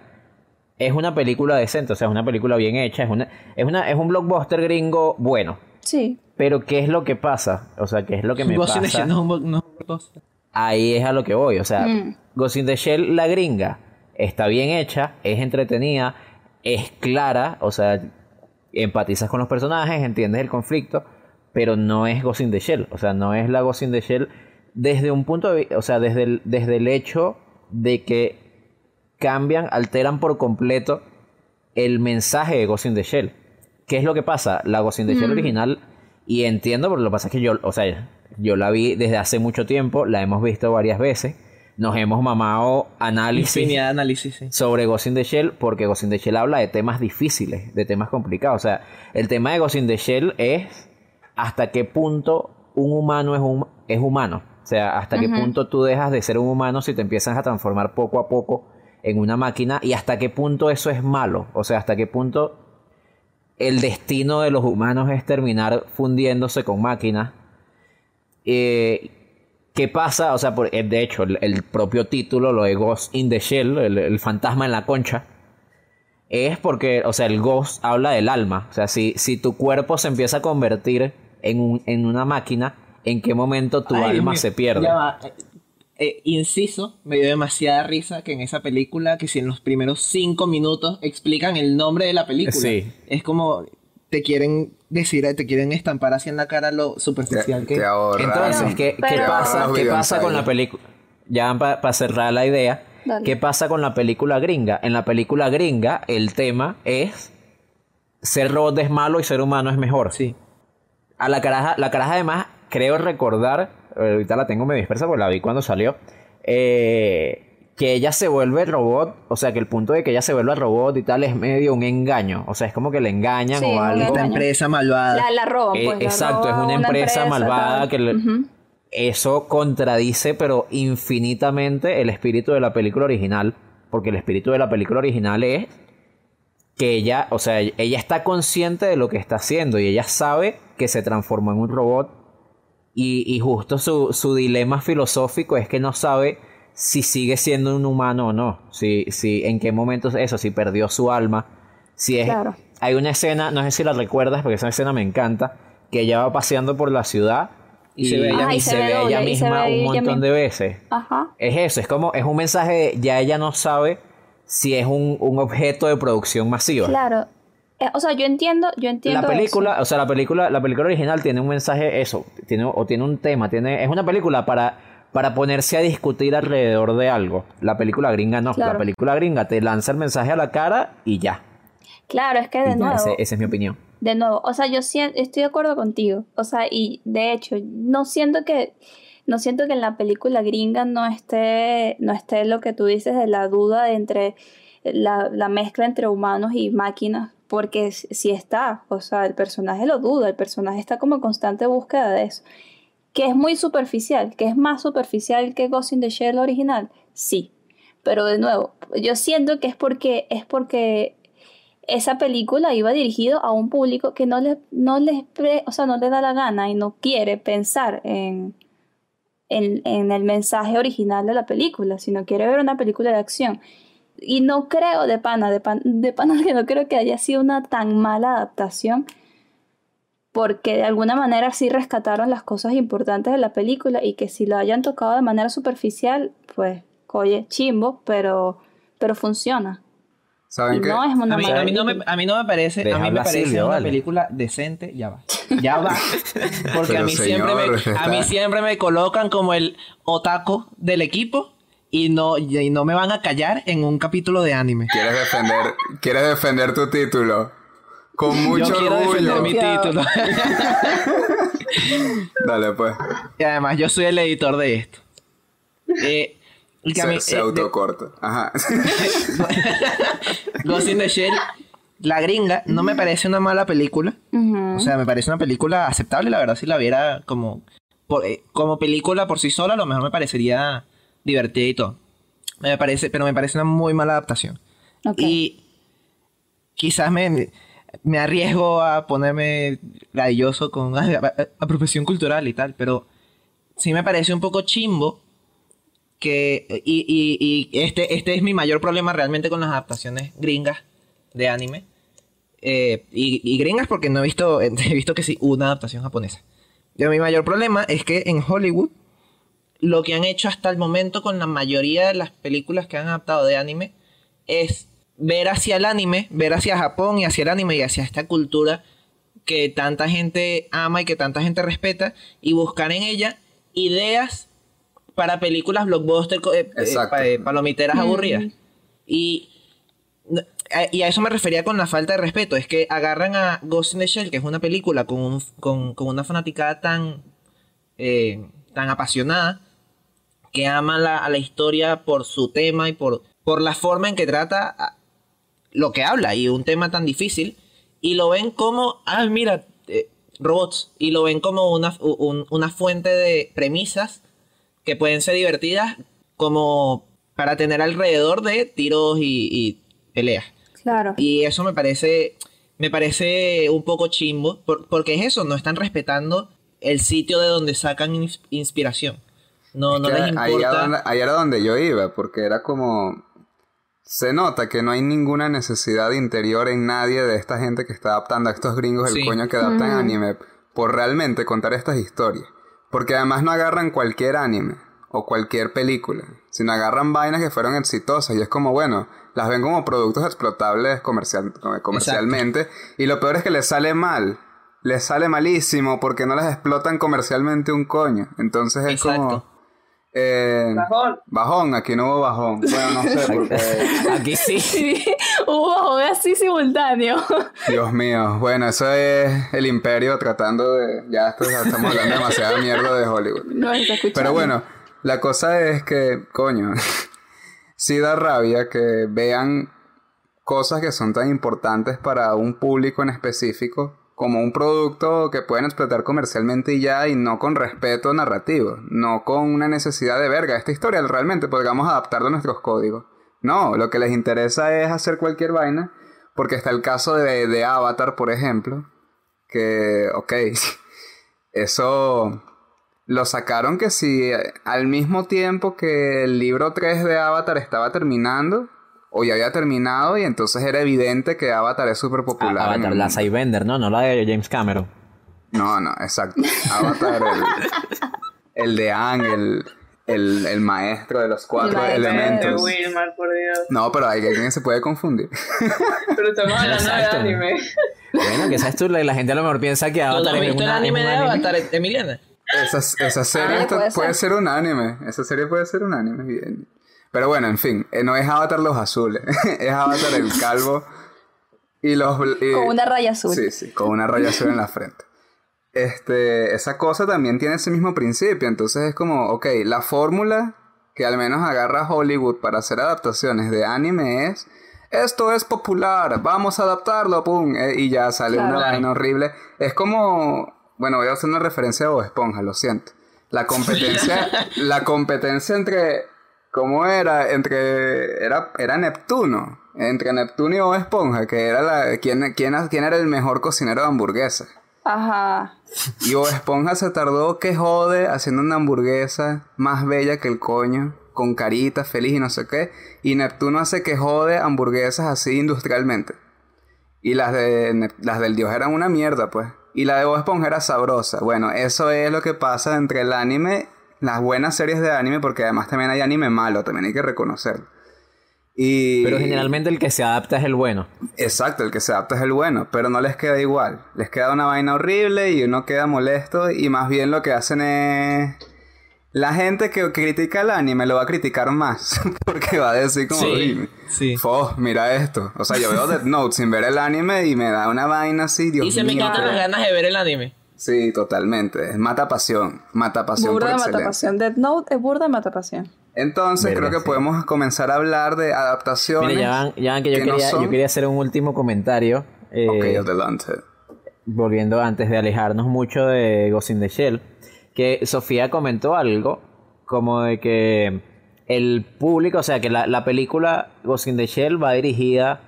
es una película decente, o sea, es una película bien hecha, es, una, es, una, es un blockbuster gringo bueno. Sí. Pero ¿qué es lo que pasa? O sea, ¿qué es lo que me Ghost in the pasa? Shell no es un bo- no es un blockbuster. Ahí es a lo que voy. O sea, Mm. Ghost in the Shell, la gringa, está bien hecha, es entretenida, es clara, o sea, empatizas con los personajes, entiendes el conflicto, pero no es Ghost in the Shell. O sea, no es la Ghost in the Shell desde un punto de vista, o sea, desde el, desde el hecho de que cambian, alteran por completo el mensaje de Ghost in the Shell. ¿Qué es lo que pasa? La Ghost in the Shell original, y entiendo, pero lo que pasa es que yo, o sea, yo la vi desde hace mucho tiempo, la hemos visto varias veces, nos hemos mamado análisis Infinidad de análisis, sí. sobre Ghost in the Shell, porque Ghost in the Shell habla de temas difíciles, de temas complicados. O sea, el tema de Ghost in the Shell es hasta qué punto un humano es, hum- es humano. O sea, hasta qué punto tú dejas de ser un humano si te empiezas a transformar poco a poco en una máquina y hasta qué punto eso es malo. O sea, hasta qué punto el destino de los humanos es terminar fundiéndose con máquinas. Eh, ¿Qué pasa? O sea, por- eh, de hecho, el, el propio título, lo de Ghost in the Shell, el, el fantasma en la concha, es porque, o sea, el Ghost habla del alma. O sea, si, si tu cuerpo se empieza a convertir en, un, en una máquina, ¿en qué momento tu Ay, alma se pierde? Ya va. Eh, eh, inciso, me dio demasiada risa que en esa película, que si en los primeros cinco minutos explican el nombre de la película, Sí. es como te quieren decir, te quieren estampar así en la cara lo superficial Te, que te ahorra- Entonces, ¿qué, qué Pero- pasa, ¿qué pasa con la película? Ya para cerrar la idea, Dale. ¿qué pasa con la película gringa? En la película gringa, el tema es ser robot es malo y ser humano es mejor. Sí. A la caraja, la caraja además, creo recordar, ahorita la tengo medio dispersa porque la vi cuando salió, eh, que ella se vuelve robot, o sea que el punto de que ella se vuelva robot y tal es medio un engaño, o sea, es como que le engañan Sí, o algo. Esta engaño. empresa malvada. La, la roban, Eh, pues. la exacto, es una empresa, malvada tal. que le- eso contradice pero infinitamente el espíritu de la película original, porque el espíritu de la película original es que ella, o sea, ella está consciente de lo que está haciendo y ella sabe que se transformó en un robot y, y justo su, su dilema filosófico es que no sabe si sigue siendo un humano o no, si, si en qué momento es eso, si perdió su alma, si es... Claro. Hay una escena, no sé si la recuerdas, porque esa escena me encanta, que ella va paseando por la ciudad y, se ve ella y misma. se ve ella misma ve un montón de veces. Ajá. Es eso, es como, es un mensaje de ya ella no sabe si es un, un objeto de producción masiva. Claro. Eh, o sea, yo entiendo, yo entiendo. La película, eso. o sea, la película, la película original tiene un mensaje, eso, tiene, o tiene un tema, tiene, es una película para, para ponerse a discutir alrededor de algo. La película gringa no, Claro. la película gringa te lanza el mensaje a la cara y ya. Claro, es que de Y nuevo. ese- esa es mi opinión. De nuevo, o sea, yo sien- estoy de acuerdo contigo. O sea, y de hecho, no siento que no siento que en la película gringa no esté no esté lo que tú dices de la duda de entre la, la mezcla entre humanos y máquinas, porque sí está, o sea, el personaje lo duda, el personaje está como en constante búsqueda de eso. Que es muy superficial, que es más superficial que Ghost in the Shell original, sí. Pero de nuevo, yo siento que es porque es porque esa película iba dirigido a un público que no le, no les o sea, no le da la gana y no quiere pensar en, en, en el mensaje original de la película, sino quiere ver una película de acción. Y no creo, de pana, de, pan- de pana *laughs* que no creo que haya sido una tan mala adaptación, porque de alguna manera sí rescataron las cosas importantes de la película y que si lo hayan tocado de manera superficial, pues, oye, chimbo, pero, pero funciona. ¿Saben qué? no es una A mí, mala a mí no me, a mí no me parece, Deja a mí me parece Silvia, una vale. película decente, ya va. Ya va. *laughs* Porque a mí siempre me, a mí siempre me colocan como el otaco del equipo y no, y no me van a callar en un capítulo de anime. ¿Quieres defender, quieres defender tu título? Con mucho Yo quiero orgullo. defender mi título. *laughs* Dale, pues. y además yo soy el editor de esto. Eh, el que a Se, mí- se eh, de- autocorta. Ajá. *laughs* Ghost in the Shell, la gringa, no me parece una mala película. O sea, me parece una película aceptable, la verdad, si la viera como, por- eh, como película por sí sola, a lo mejor me parecería divertida y todo. Me parece, pero me parece una muy mala adaptación. Ok. Y quizás me, me arriesgo a ponerme galloso con "Ay, a- a- apropiación cultural y tal, pero sí me parece un poco chimbo que y, y- y este, este es mi mayor problema realmente con las adaptaciones gringas de anime. Eh, y, y gringas porque no he visto, *laughs* he visto que sí, una adaptación japonesa. Pero mi mayor problema es que en Hollywood lo que han hecho hasta el momento con la mayoría de las películas que han adaptado de anime es ver hacia el anime, ver hacia Japón y hacia el anime y hacia esta cultura que tanta gente ama y que tanta gente respeta y buscar en ella ideas para películas blockbuster eh, eh, eh, palomiteras aburridas. Y, eh, y a eso me refería con la falta de respeto. Es que agarran a Ghost in the Shell, que es una película con, un- con, con una fanaticada tan, eh, tan apasionada, que ama la- a la historia por su tema y por, por la forma en que trata a- lo que habla y un tema tan difícil y lo ven como, ah, mira, eh, robots y lo ven como una, un- una fuente de premisas que pueden ser divertidas como para tener alrededor de tiros y, y peleas. Claro. Y eso me parece, me parece un poco chimbo, por- porque es eso, no están respetando el sitio de donde sacan ins- inspiración. No, no les ahí, era importa. donde, ahí era donde yo iba, porque era como... Se nota que no hay ninguna necesidad interior en nadie de esta gente que está adaptando a estos gringos el coño que adaptan anime por realmente contar estas historias. Porque además no agarran cualquier anime o cualquier película, sino agarran vainas que fueron exitosas y es como, bueno, las ven como productos explotables comercial, comercialmente y lo peor es que les sale mal. Les sale malísimo porque no las explotan comercialmente un coño. Entonces es como... Eh, Bajón. bajón, aquí no hubo bajón. Bueno, no sé, porque. *laughs* Aquí sí. Sí, hubo bajón así simultáneo. Dios mío. Bueno, eso es el imperio tratando de. Ya esto- ya estamos hablando demasiada mierda de Hollywood. *laughs* No está escuchando. Pero bueno, la cosa es que, coño, *laughs* sí da rabia que vean cosas que son tan importantes para un público en específico como un producto que pueden explotar comercialmente y ya y no con respeto narrativo, no con una necesidad de verga. Esta historia realmente podríamos adaptarlo a nuestros códigos. No, lo que les interesa es hacer cualquier vaina, porque está el caso de, de Avatar, por ejemplo, que, ok, *laughs* eso lo sacaron que si eh, al mismo tiempo que el libro 3 de Avatar estaba terminando, o ya había terminado, y entonces era evidente que Avatar es súper popular. en Avatar, el la. Sidebender, ¿no? No la de James Cameron. No, no, exacto. Avatar, el, el de Aang, el, el, el maestro de los cuatro maestro de De elementos. Wilmar, por Dios. No, pero hay alguien se puede confundir. Pero estamos hablando de anime. Bueno, que sabes tú, la, la gente a lo mejor piensa que ¿Tú no Avatar has es, visto el una- es anime un de anime. Avatar, Emiliana? Esa, esa serie Ah, está- puede puede, ser. ser un anime. Esa serie puede ser un anime. bien. Pero bueno, en fin. eh, no es Avatar los azules. *laughs* es Avatar el calvo. Y los... y- Con una raya azul. Sí, sí, con una raya azul en la frente. Este, esa cosa también tiene ese mismo principio. Entonces es como, ok, la fórmula que al menos agarra Hollywood para hacer adaptaciones de anime es... Esto es popular, vamos a adaptarlo, pum, eh, y ya sale una Claro. vaina horrible. Es como, bueno, voy a hacer una referencia a Bob Esponja, lo siento. La competencia, *laughs* la competencia entre, ¿cómo era? Entre, era, era Neptuno, entre Neptuno y Bob Esponja, que era la, quién, quién, quién era el mejor cocinero de hamburguesas. Ajá. Y Bob Esponja se tardó que jode haciendo una hamburguesa más bella que el coño, con carita, feliz y no sé qué. Y Neptuno hace que jode hamburguesas así industrialmente. Y las, de, las del dios eran una mierda, pues. Y la de Bob Esponja era sabrosa. Bueno, eso es lo que pasa entre el anime, las buenas series de anime, porque además también hay anime malo, también hay que reconocerlo. Y... Pero generalmente el que se adapta es el bueno. Exacto, el que se adapta es el bueno, pero no les queda igual. Les queda una vaina horrible y uno queda molesto y más bien lo que hacen es... La gente que critica el anime lo va a criticar más *laughs* porque va a decir como... Sí, "Uy, sí. fo, mira esto. O sea, yo veo Death Note sin ver el anime y me da una vaina así, Dios y se me mío, quitan las ganas de ver el anime. Sí, totalmente. Es mata pasión. Mata pasión Burda por de excelencia. matapasión. Death Note es burda de matapasión. Entonces Verga, creo que sí. podemos comenzar a hablar de adaptaciones. Mira, ya van, ya van que yo que no quería, son- yo quería hacer un último comentario. eh, Ok, adelante. volviendo antes de alejarnos mucho de Ghost in the Shell, que Sofía comentó algo como de que el público, o sea, que la, la película Ghost in the Shell va dirigida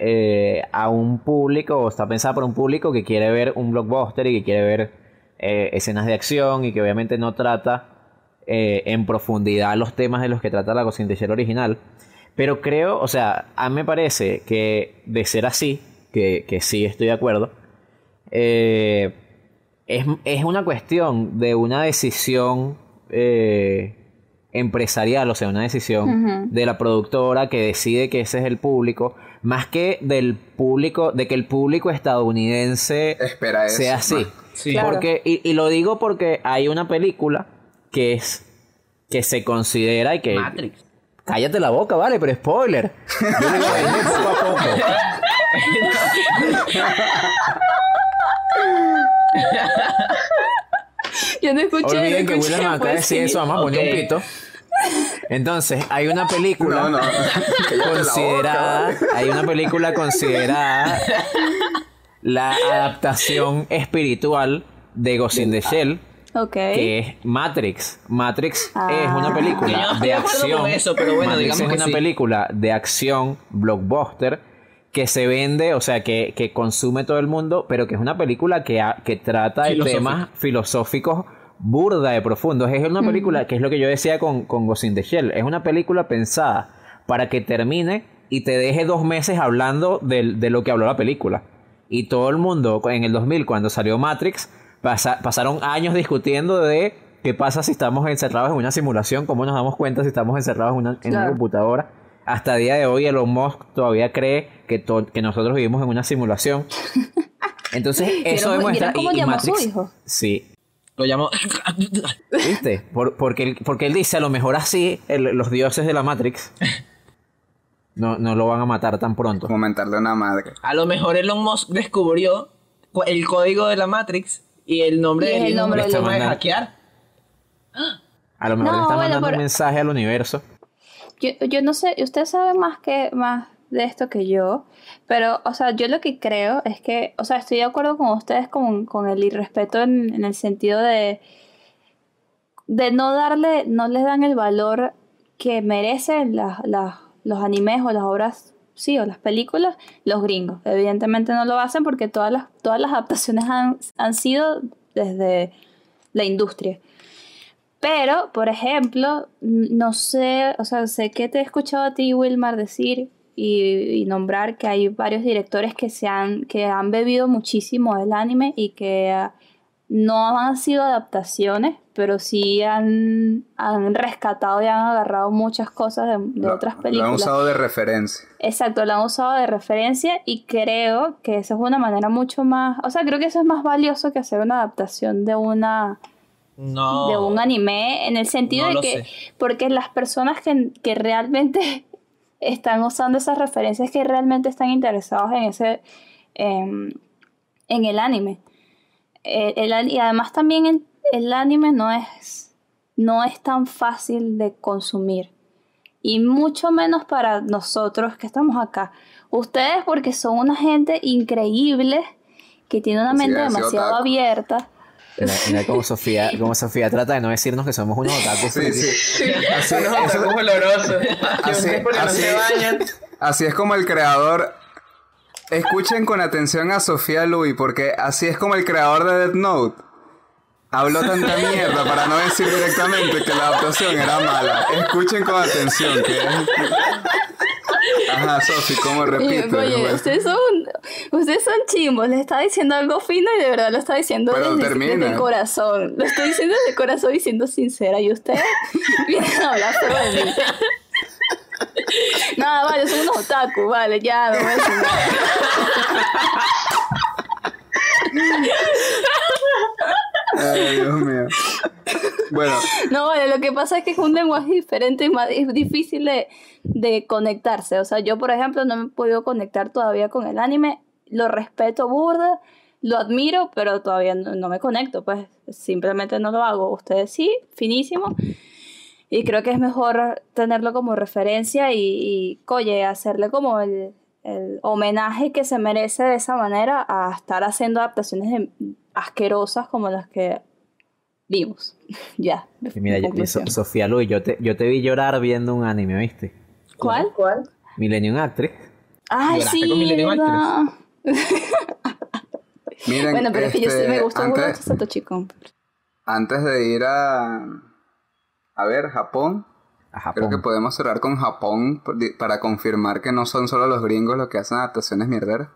eh, a un público, o está pensada por un público que quiere ver un blockbuster y que quiere ver eh, escenas de acción y que obviamente no trata eh, en profundidad los temas de los que trata la Ghost in the Shell original. Pero creo, o sea, a mí me parece que de ser así, que, que sí estoy de acuerdo, es, es una cuestión de una decisión empresarial, o sea, una decisión de la productora que decide que ese es el público, más que del público, de que el público estadounidense Espera eso. sea así. Sí. Claro. Porque, y, y lo digo porque hay una película que es que se considera y que Matrix. cállate la boca, vale, pero spoiler. *laughs* Yo le digo, "Vende poco a poco. Yo no escuché. Olviden que William acaba de pues, decir eso, vamos a poner un pito. Entonces, hay una película No, no. *laughs* Cállate la boca, considerada, hay una película considerada la adaptación espiritual de Ghost in the Shell, que es Matrix. Matrix es una Ah. película no de acción. con eso, pero bueno, Matrix digamos es que una sí. película de acción blockbuster que se vende, o sea, que, que consume todo el mundo, pero que es una película que, trata de Filosófico. temas filosóficos burda de profundos. Es una película, que es lo que yo decía con, con Ghost in the Shell, es una película pensada para que termine y te deje dos meses hablando del- de, lo que habló la película. Y todo el mundo, en el 2000, cuando salió Matrix, pasa- pasaron años discutiendo de qué pasa si estamos encerrados en una simulación, cómo nos damos cuenta si estamos encerrados en una, en una computadora. Hasta el día de hoy Elon Musk todavía cree que, to- que nosotros vivimos en una simulación. *laughs* Entonces, eso ¿Vieron- demuestra... y- su Matrix- hijo? Sí, Lo llamo. *laughs* ¿Viste? Por- porque, él, porque él dice, a lo mejor así el- los dioses de la Matrix *laughs* no, no lo van a matar tan pronto. Comentarle a una madre. A lo mejor Elon Musk descubrió cu- el código de la Matrix y el nombre del el hijo nombre de de hackear. A lo mejor No, le está bueno, mandando pero- un mensaje al universo. Yo, yo no sé, usted sabe más que más de esto que yo, pero, o sea, yo lo que creo es que, o sea, estoy de acuerdo con ustedes con, con el irrespeto en, el sentido de, de no darle, no les dan el valor que merecen las, las- los animes o las obras, sí, o las películas, los gringos. Evidentemente no lo hacen porque todas las, todas las adaptaciones han, han sido desde la industria. Pero, por ejemplo, no sé, o sea, sé que te he escuchado a ti, Wilmar, decir y, y nombrar que hay varios directores que, se han, que han bebido muchísimo del anime y que ah, no han sido adaptaciones, pero sí han, han rescatado y han agarrado muchas cosas de, de Lo- otras Lo han películas. usado de referencia. Exacto, lo han usado de referencia y creo que esa es una manera mucho más, o sea, creo que eso es más valioso que hacer una adaptación de una No. de un anime en el sentido No de que sé. porque las personas que, que realmente están usando esas referencias que realmente están interesados en ese em, en el anime. Eh, el y además también en- el anime no es no es tan fácil de consumir. Y mucho menos para nosotros que estamos acá. Ustedes porque son una gente increíble que tiene una mente demasiado abierta Mira, mira cómo Sofía, cómo Sofía trata de no decirnos que somos unos otakus. Sí, sí. Así, Unos eso- otakus olorosos. Así- porque no así- se bañan. así es como el creador. Escuchen con atención a Sofía Louis, porque así es como el creador de Death Note habló tanta mierda para no decir directamente que la adaptación era mala. Escuchen con atención que Ajá, Sofi, ¿cómo *laughs* Oye, repite? oye, ustedes son, ustedes son chimbos, le está diciendo algo fino y de verdad lo está diciendo Pero desde, el corazón. Lo estoy diciendo desde el corazón y siendo sincera. Y ustedes *laughs* vienen a hablar de mí. *laughs* Nada, vale, son unos otaku, vale, ya, no voy a decir nada. Ay, Dios mío. Bueno, No, vale, lo que pasa es que es un lenguaje diferente y más es difícil de, de conectarse. O sea, yo, por ejemplo, no me he podido conectar todavía con el anime. Lo respeto burda, lo admiro, pero todavía no, me conecto. Pues simplemente no lo hago. Ustedes sí, finísimo. Y creo que es mejor tenerlo como referencia y, y hacerle como el, el homenaje que se merece de esa manera a estar haciendo adaptaciones de- asquerosas como las que vimos. *laughs* ya. Y mira, mi yo- conclusión. So- Sofía Luis, yo te, yo te vi llorar viendo un anime, ¿viste? ¿Cuál? ¿Cuál? Millennium Actress. Ay, ¿Lloraste sí, con Millennium. *laughs* Miren, Bueno, pero es que yo sí este, me gustó mucho antes, Satoshi Kon. antes de ir a, a ver Japón, A Japón. creo que podemos cerrar con Japón para confirmar que no son solo los gringos los que hacen adaptaciones mierderas.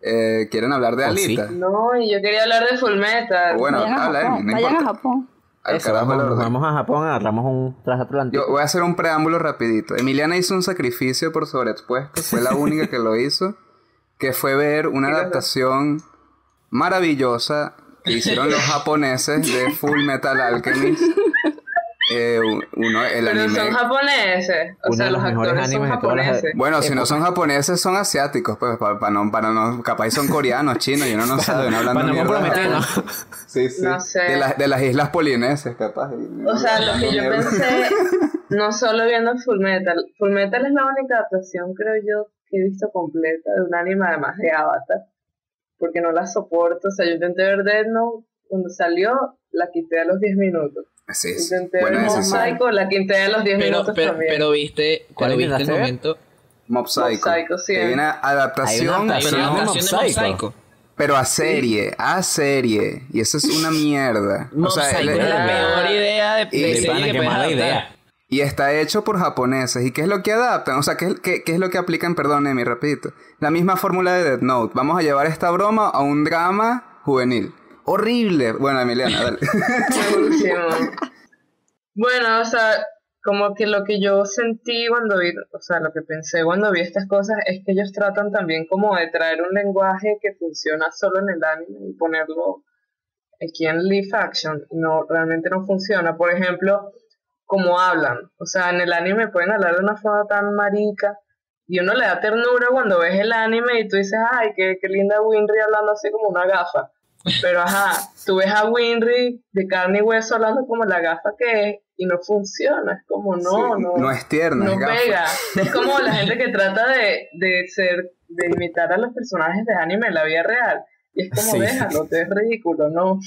Eh, ¿Quieren hablar de Oh, sí. Alita? No, y yo quería hablar de Full Metal. Bueno, Vayan a habla, Japón. Emi, no Vayan a. Japón. Al Eso, carajo vamos, vamos a Japón, agarramos un transatlántico. Yo voy a hacer un preámbulo rapidito. Emiliana hizo un sacrificio por sobreexpuesto, fue la *laughs* única que lo hizo, que fue ver una adaptación maravillosa que hicieron los *laughs* japoneses de Full Metal Alchemist. Eh, uno, el Pero anime. son japoneses. O Uno sea, de los los mejores actores son animes de todas las- japoneses. Bueno, si no son japoneses, son asiáticos, pues, para, no, para no, capaz son coreanos, chinos, y uno no *laughs* sabe, no hablando Para no mierda. comprometernos. *laughs* Sí, sí. No sé. De, las- de las islas polineses, capaz. O sea, lo que yo pensé, *laughs* no solo viendo Full Metal. Full Metal es la única adaptación, creo yo, que he visto completa de un anime, además de Avatar. Porque no la soporto. O sea, yo intenté ver Death Note, cuando salió, la quité a los 10 minutos. Sí, sí. Intenté Buena ver Mob decisión. Psycho, la quité a los 10 Pero, minutos pero, también. pero viste, ¿Cuál pero viste el momento. Mob Psycho. Psycho, sí. Hay una adaptación, Hay una no, de Mob Psycho. Psycho. pero a serie, a serie. Y eso es una mierda. Mob o sea, Psycho es la peor idea de, Y de de serie que mala adaptar. idea. y está hecho por japoneses. ¿Y qué es lo que adaptan? O sea, ¿qué, qué, qué es lo que aplican? Perdón, Emi, repito. La misma fórmula de Death Note. Vamos a llevar esta broma a un drama juvenil. Horrible. Bueno, Emiliana, dale. *laughs* Bueno, o sea, como que lo que yo sentí cuando vi, o sea, lo que pensé cuando vi estas cosas es que ellos tratan también como de traer un lenguaje que funciona solo en el anime y ponerlo aquí en live action. No, realmente no funciona. Por ejemplo, como hablan. O sea, en el anime pueden hablar de una forma tan marica y uno le da ternura cuando ves el anime y tú dices, ay, qué, qué linda Winry hablando así como una gafa. Pero ajá, tú ves a Winry de carne y hueso hablando como la gafa que es y no funciona. Es como, no, Sí, no. no es tierna, no es gafa. pega. Es como la gente que *laughs* trata de, de ser, de imitar a los personajes de anime en la vida real. Y es como, Sí. déjalo, te es ridículo, no.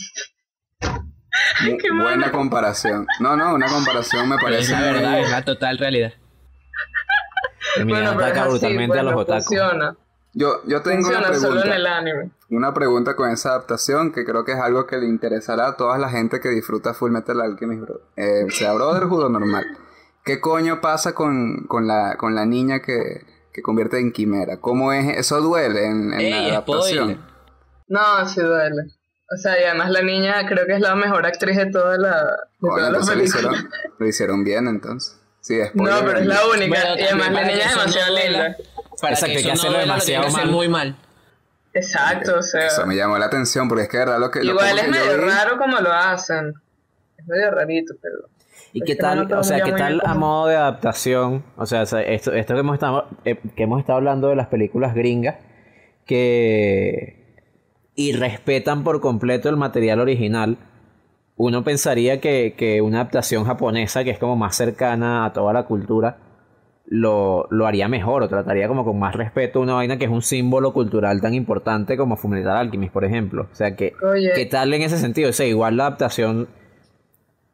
Qué Buena mala. comparación. No, no, una comparación me es parece la verdad, es la total realidad. *laughs* Ataca es así, brutalmente a bueno, los otakus. Funciona. Yo, yo tengo una Funciona solo en pregunta. el anime. Una pregunta con esa adaptación que creo que es algo que le interesará a toda la gente que disfruta Full Metal Alchemist, bro. Eh, sea Brotherhood o normal. ¿Qué coño pasa con, con, la, con la niña que, que convierte en quimera? ¿Cómo es? ¿Eso duele en, en la adaptación? spoiler. No, sí duele. O sea, y además la niña creo que es la mejor actriz de toda la, de Coño, toda la entonces lo hicieron, lo hicieron bien entonces. Sí, No, pero es la única. Bueno, y además la niña es demasiado linda. Para Exacto, que hay eso que hacerlo demasiado que mal. muy mal. Exacto, o sea. Eso me llamó la atención porque es que verdad lo que... lo Igual es que medio vi- raro como lo hacen. Es medio rarito, pero. ¿Y qué no tal, o sea, qué tal a modo de adaptación? O sea, o sea, esto, esto que, hemos estado, eh, que hemos estado hablando de las películas gringas que y respetan por completo el material original. Uno pensaría que, que una adaptación japonesa, que es como más cercana a toda la cultura, lo, lo haría mejor o trataría como con más respeto una vaina que es un símbolo cultural tan importante como Fullmetal Alchemist, por ejemplo. O sea, que, Oye. ¿qué tal en ese sentido? O sea, igual la adaptación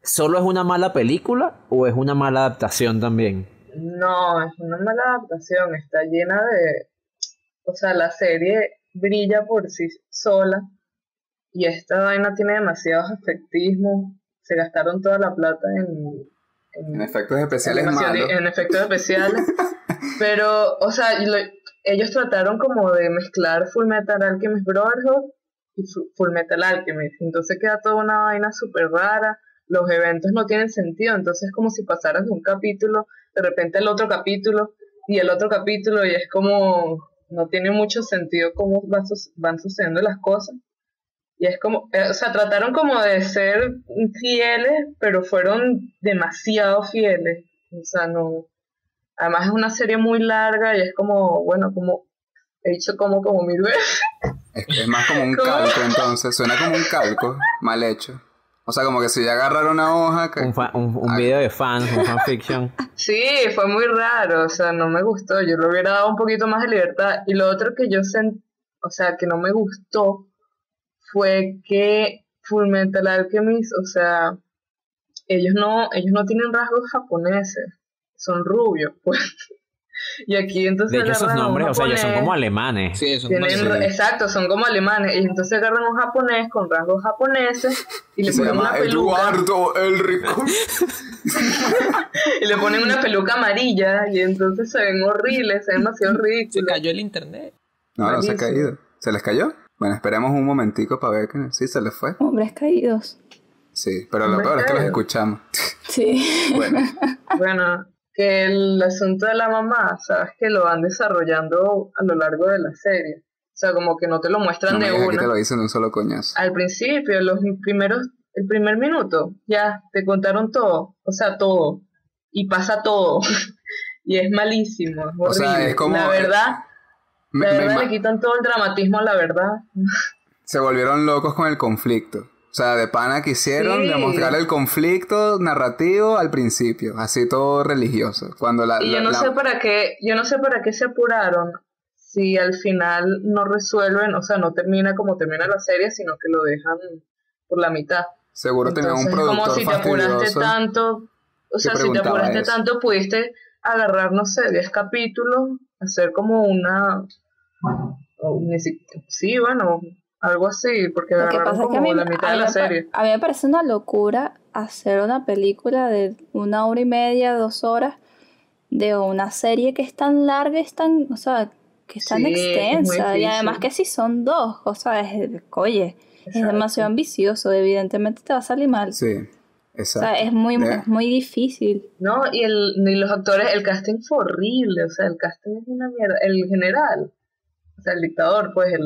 ¿Solo es una mala película o es una mala adaptación también? No, es una mala adaptación. Está llena de. O sea, la serie brilla por sí sola. Y esta vaina tiene demasiados efectismos. Se gastaron toda la plata en. En efectos especiales en efectos especiales. *laughs* Pero, o sea, lo- ellos trataron como de mezclar Full Metal Alchemist Brotherhood y Fu- Full Metal Alchemist. Entonces queda toda una vaina súper rara. Los eventos no tienen sentido. Entonces es como si pasaras de un capítulo, de repente el otro capítulo y el otro capítulo y es como... No tiene mucho sentido cómo van, su- van sucediendo las cosas. Y es como, eh, o sea, trataron como de ser fieles, pero fueron demasiado fieles. O sea, no. Además es una serie muy larga y es como, bueno, como he dicho como como mil veces. Es, que es más como un *laughs* ¿Cómo? calco entonces. Suena como un calco mal hecho. O sea, como que si ya agarraron una hoja... Que... Un, un, un video de fans, un fanfiction. *laughs* Sí, fue muy raro, o sea, no me gustó. Yo le hubiera dado un poquito más de libertad. Y lo otro que yo sent, o sea, que no me gustó fue que Full Metal Alchemist, o sea, ellos no, ellos no tienen rasgos japoneses, son rubios, *laughs* pues. Y aquí entonces. De hecho, esos nombres, o sea, ellos son como alemanes. Sí, eso tienen- Exacto, son como alemanes. Y entonces agarran un japonés con rasgos japoneses y le Se ponen una llama peluca. Eduardo el Rico. *laughs* *laughs* Y le ponen una peluca amarilla y entonces se ven horribles, se ven demasiado Se ridículos. cayó el internet. No, no se ha caído. ¿Se les cayó? Bueno, esperemos un momentico para ver que sí se les fue. Hombres caídos. Sí, pero lo peor es que los escuchamos. Sí. *laughs* Bueno, Bueno, que el asunto de la mamá, sabes que lo van desarrollando a lo largo de la serie. O sea, como que no te lo muestran no de que una. te lo dicen un solo coñazo. Al principio, los primeros, el primer minuto, ya te contaron todo. O sea, todo. Y pasa todo. *laughs* y es malísimo. Es O sea, horrible. es como- La verdad, Me- la me verdad le quitan todo el dramatismo a la verdad. se volvieron locos con el conflicto. O sea, de pana quisieron Sí. demostrar el conflicto narrativo al principio, así todo religioso. Cuando la, Y yo la- no la- sé para qué, yo no sé para qué se apuraron si al final no resuelven, o sea, no termina como termina la serie, sino que lo dejan por la mitad. seguro tenían un es como productor si te apuraste tanto, o sea, si te apuraste eso. tanto, pudiste agarrar, no sé, 10 capítulos, hacer como una, sí, bueno, algo así, porque Lo que pasa es que a como mí, la mitad a de la serie. a mí me parece una locura hacer una película de una hora y media, dos horas, de una serie que es tan larga, es tan, o sea, que es tan Sí, es muy extensa. y además que si son dos, o sea, es, oye, es demasiado ambicioso, evidentemente te va a salir mal. Sí, O exacto. sea, es muy, es muy difícil. No, y, el, y los actores, el casting fue horrible, o sea, el casting es una mierda. El general, o sea, el dictador, pues, el,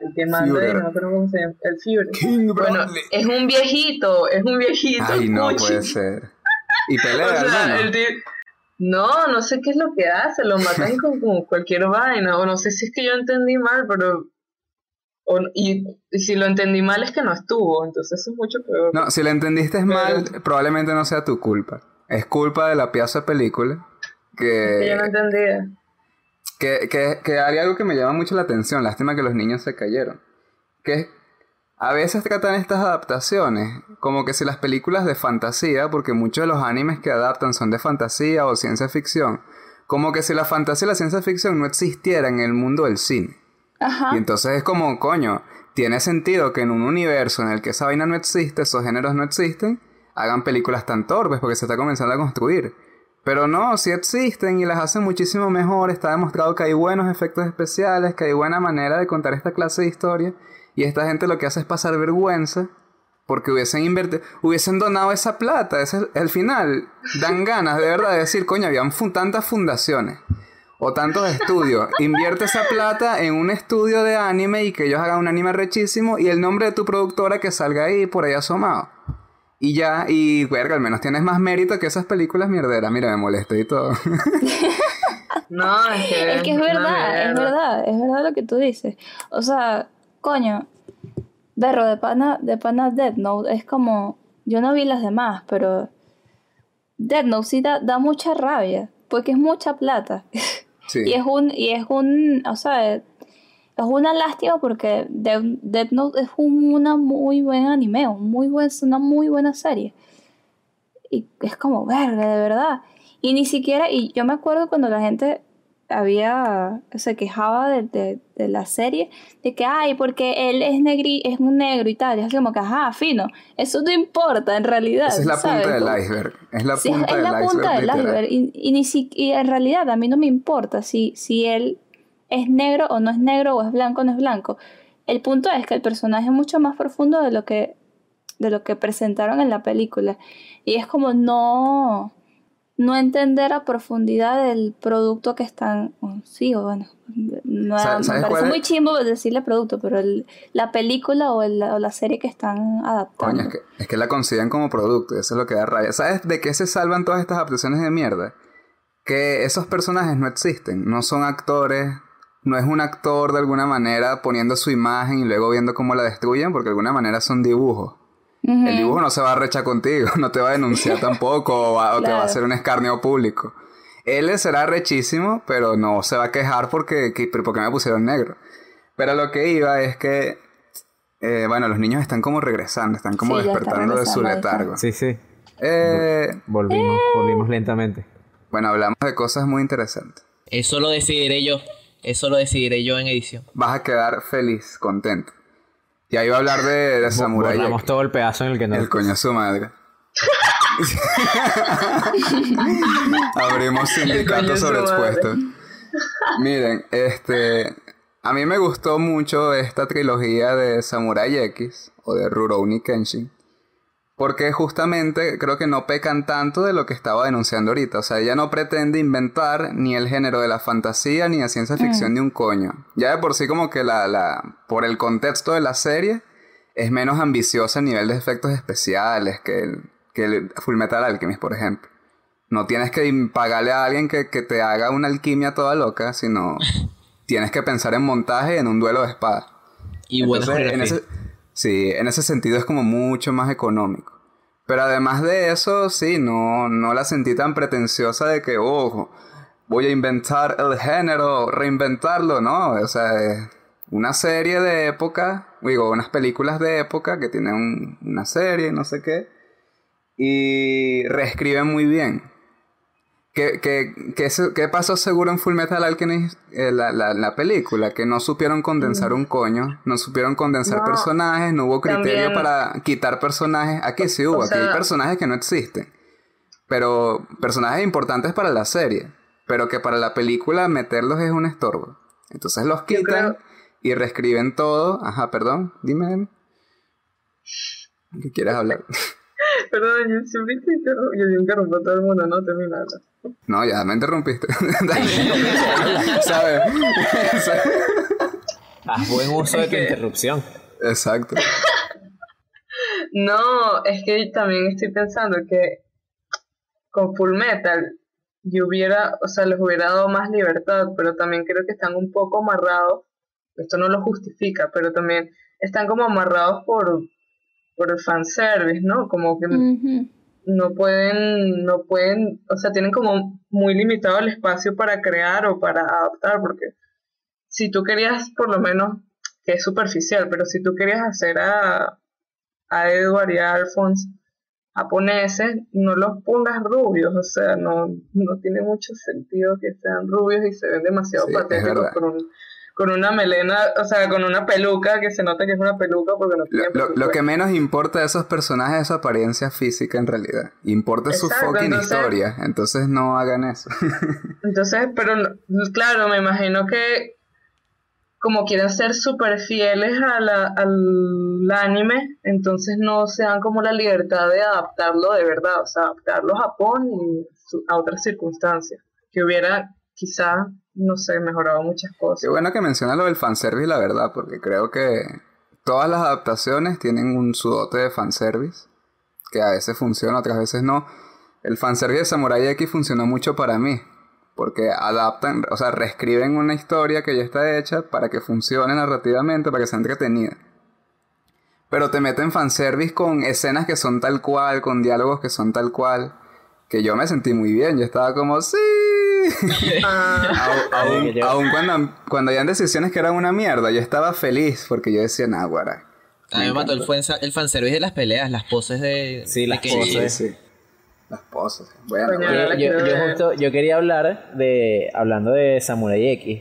el que manda, no acuerdo cómo se llama, el Führer. King Bueno, Bradley. es un viejito, es un viejito. Ay, no puede ser. Y *laughs* O pelea, sea, el tío- No, no sé qué es lo que hace, lo matan con, con cualquier vaina, o no sé si es que yo entendí mal, pero... o- y, y si lo entendí mal es que no estuvo, entonces es mucho peor. No, si la entendiste mal, probablemente no sea tu culpa. Es culpa de la pieza película que yo no que, entendía. que, que, que hay algo que me llama mucho la atención. Lástima que los niños se cayeron. Que es- a veces tratan estas adaptaciones como que si las películas de fantasía, porque muchos de los animes que adaptan son de fantasía o ciencia ficción, como que si la fantasía y la ciencia ficción no existieran en el mundo del cine. Y entonces es como, coño, tiene sentido que en un universo en el que esa vaina no existe, esos géneros no existen, hagan películas tan torpes porque se está comenzando a construir. Pero no, sí existen y las hacen muchísimo mejor. Está demostrado que hay buenos efectos especiales, que hay buena manera de contar esta clase de historia. Y esta gente lo que hace es pasar vergüenza porque hubiesen invertido, hubiesen donado esa plata. Ese es el final. Dan ganas de verdad de decir, coño, habían fun- tantas fundaciones o tantos estudios. Invierte esa plata en un estudio de anime y que ellos hagan un anime rechísimo y el nombre de tu productora que salga ahí por ahí asomado. Y ya, y verga, al menos tienes más mérito que esas películas mierderas. Mira, me molesté y todo. *laughs* No, es que Es que es verdad, es verdad, es verdad lo que tú dices. O sea, coño, berro de pana, de pana Death Note es como, yo no vi las demás, pero Death Note sí da, da mucha rabia, porque es mucha plata. *laughs* Y es un, y es un, o sea, es una lástima porque Death, Note es un una muy buen anime, un muy buen, una muy buena serie. Y es como, verga, de verdad. Y ni siquiera, y yo me acuerdo cuando la gente había, se quejaba de, de- de la serie, de que, ay, porque él es negri, es un negro y tal, y es como que, ajá, fino, eso no importa en realidad. Esa es la ¿sabes? punta del iceberg. Es la Sí, punta es del la iceberg. punta del iceberg. Y, y ni si- y en realidad a mí no me importa si, si él es negro o no es negro, o es blanco o no es blanco. El punto es que el personaje es mucho más profundo de lo que, de lo que presentaron en la película. Y es como no, no entender a profundidad el producto que están. o Sí, o bueno. No, me ¿sabes cuál parece muy chimbo decirle producto, pero el- la película o, el- o la serie que están adaptando. Coño, es que, es que la consideran como producto y eso es lo que da rabia. ¿Sabes de qué se salvan todas estas adaptaciones de mierda? Que esos personajes no existen, no son actores, no es un actor de alguna manera poniendo su imagen y luego viendo cómo la destruyen, porque de alguna manera son dibujos. El dibujo no se va a rechar contigo, *laughs* no te va a denunciar tampoco o, va- o te va a hacer un escarnio público. Él será rechísimo, pero no se va a quejar porque, que- porque me pusieron negro. Pero lo que iba es que eh, bueno, los niños están como regresando, están como Sí, ya están despertando de su letargo. Sí, sí. Eh, Volvimos, volvimos lentamente. bueno, hablamos de cosas muy interesantes. Eso lo decidiré yo. Eso lo decidiré yo en edición. Vas a quedar feliz, contento. Y ahí va a hablar de, de Samurai Borramos todo el pedazo en el que no. El coño de su madre. *laughs* Abrimos coño sindicato de su sobreexpuesto. madre. Miren, este. A mí me gustó mucho esta trilogía de Samurai X o de Rurouni Kenshin. Porque justamente creo que no pecan tanto de lo que estaba denunciando ahorita. O sea, ella no pretende inventar ni el género de la fantasía ni la ciencia ficción ni un coño. Ya de por sí como que la, la, por el contexto de la serie, es menos ambiciosa a nivel de efectos especiales que el, que el Fullmetal Alchemist, por ejemplo. No tienes que pagarle a alguien que, que te haga una alquimia toda loca, sino *laughs* tienes que pensar en montaje y en un duelo de espadas. Y Entonces, en coreografía. ese, sí, en ese sentido es como mucho más económico. Pero además de eso, sí, no, no la sentí tan pretenciosa de que, oh, voy a inventar el género, reinventarlo, ¿no? O sea, es una serie de época, digo, unas películas de época que tienen un- una serie, no sé qué, y reescriben muy bien. ¿Qué, qué, qué, se- qué pasó seguro en Fullmetal Alchemist, eh, la, la, la película? Que no supieron condensar un coño, no supieron condensar No, personajes, no hubo criterio también- para quitar personajes. Aquí sí hubo, aquí hay personajes que no existen. Pero personajes importantes para la serie. Pero que para la película meterlos es un estorbo. Entonces los quitan creo- y reescriben todo. Ajá, perdón, dime. ¿Qué quieres hablar? *laughs* Perdón, yo siempre te interrumpo. Yo interrumpo a todo el mundo, no termina. No, ya me interrumpiste. *laughs* *laughs* ¿Sabes? *laughs* Haz buen uso de tu interrupción. Exacto. No, es que también estoy pensando que con Full Metal yo hubiera, o sea, les hubiera dado más libertad, pero también creo que están un poco amarrados. Esto no lo justifica, pero también están como amarrados por, por el fanservice, ¿no? Como que no pueden, no pueden, o sea, tienen como muy limitado el espacio para crear o para adaptar, porque si tú querías, por lo menos, que es superficial, pero si tú querías hacer a, a Edward y a Alphonse japoneses, no los pongas rubios, o sea, no, no tiene mucho sentido que sean rubios y se ven demasiado Sí, patéticos con, un- con una melena, o sea, con una peluca que se nota que es una peluca porque no tiene lo- lo que menos importa de esos personajes es su apariencia física en realidad. Importa su fucking entonces- historia. Entonces no hagan eso. *laughs* Entonces, pero claro, me imagino que como quieren ser súper fieles a la- al anime, entonces no se dan como la libertad de adaptarlo de verdad, o sea, adaptarlo a Japón y su- a otras circunstancias, que hubiera quizá, no sé, mejorado muchas Qué cosas. bueno que mencionas lo del fanservice, la verdad, porque creo que todas las adaptaciones tienen un sudote de fanservice, que a veces funciona, otras veces no. El fanservice de Samurai X funcionó mucho para mí, porque adaptan, o sea, reescriben una historia que ya está hecha para que funcione narrativamente, para que sea entretenida. Pero te meten fanservice con escenas que son tal cual, con diálogos que son tal cual, que yo me sentí muy bien, yo estaba como, sí. *laughs* Ah, aún, que yo- aún cuando, cuando habían decisiones que eran una mierda, yo estaba feliz porque yo decía, nah, guara. A mí me mató el, el fanservice de las peleas, las poses de. Sí, de las poses. Sí, sí. Las poses. Bueno, yo, yo justo, yo quería hablar de, hablando de Samurai X,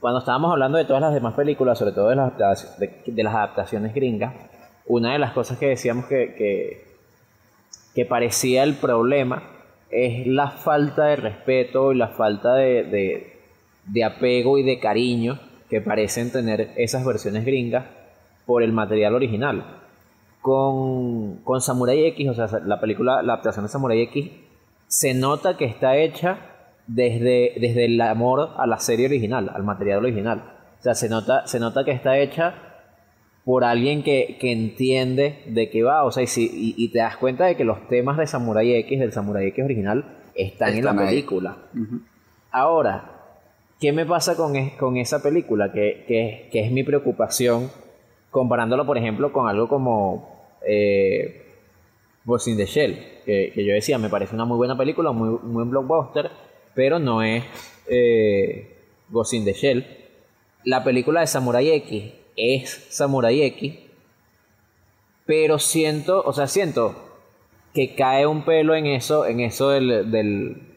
cuando estábamos hablando de todas las demás películas, sobre todo de las, de, de las adaptaciones gringas, una de las cosas que decíamos que, que, que parecía el problema es la falta de respeto y la falta de, de, apego y de cariño que parecen tener esas versiones gringas por el material original con, con Samurai X, o sea, la película, la adaptación de Samurai X, se nota que está hecha desde, desde el amor a la serie original, al material original. O sea, se nota, se nota que está hecha por alguien que, que entiende de qué va, o sea, y, si- y, y te das cuenta de que los temas de Samurai X, del Samurai X original, están, en la ahí. película. Ahora, ¿qué me pasa con, es- con esa película? Que, que- que es mi preocupación, comparándolo, por ejemplo, con algo como eh, Ghost in the Shell, que, que yo decía, me parece una muy buena película, muy, muy buen blockbuster, pero no es eh, Ghost in the Shell. La película de Samurai X es Samurai X, Pero siento, o sea, siento que cae un pelo en eso, en eso del, del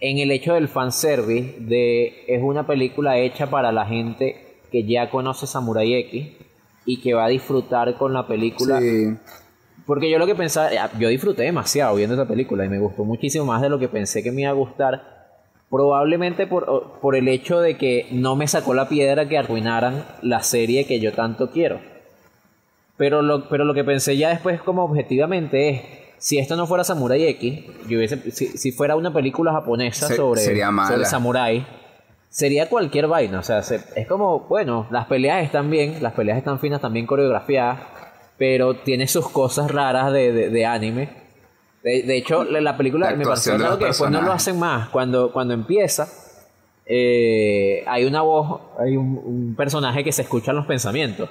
en el hecho del fanservice de es una película hecha para la gente que ya conoce Samurai X y que va a disfrutar con la película. Sí. Porque yo lo que pensaba, yo disfruté demasiado viendo esa película y me gustó muchísimo más de lo que pensé que me iba a gustar. Probablemente por, por el hecho de que no me sacó la piedra que arruinaran la serie que yo tanto quiero. Pero lo, pero lo que pensé ya después como objetivamente es, si esto no fuera Samurai X, yo hubiese, si, si fuera una película japonesa Se- sobre, sobre Samurai, sería cualquier vaina. O sea, se- es como, bueno, las peleas están bien, las peleas están finas, también coreografiadas, pero tiene sus cosas raras de, de, de anime. De, de hecho, la, la película La me pareció los que después no lo hacen más. Cuando, cuando empieza, eh, hay una voz, hay un, un personaje que se escuchan los pensamientos.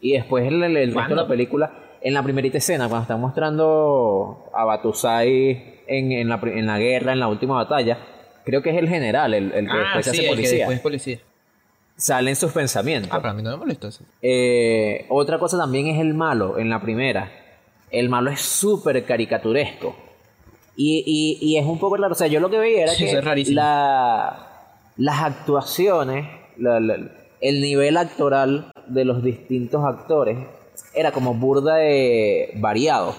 Y después el, el- el resto de la película, en la primerita escena, cuando están mostrando a Batusai en, en, la, en la guerra, en la última batalla, creo que es el general, el, el que Ah, después sí, hace el que policía. después es policía. Salen sus pensamientos. Ah, pero a mí no me molestó eso. Eh, otra cosa también es el malo en la primera. El malo es súper caricaturesco. Y, y- y es un poco raro. O sea, yo lo que veía era Sí, que la- las actuaciones, la- la- el nivel actoral de los distintos actores era como burda de variado.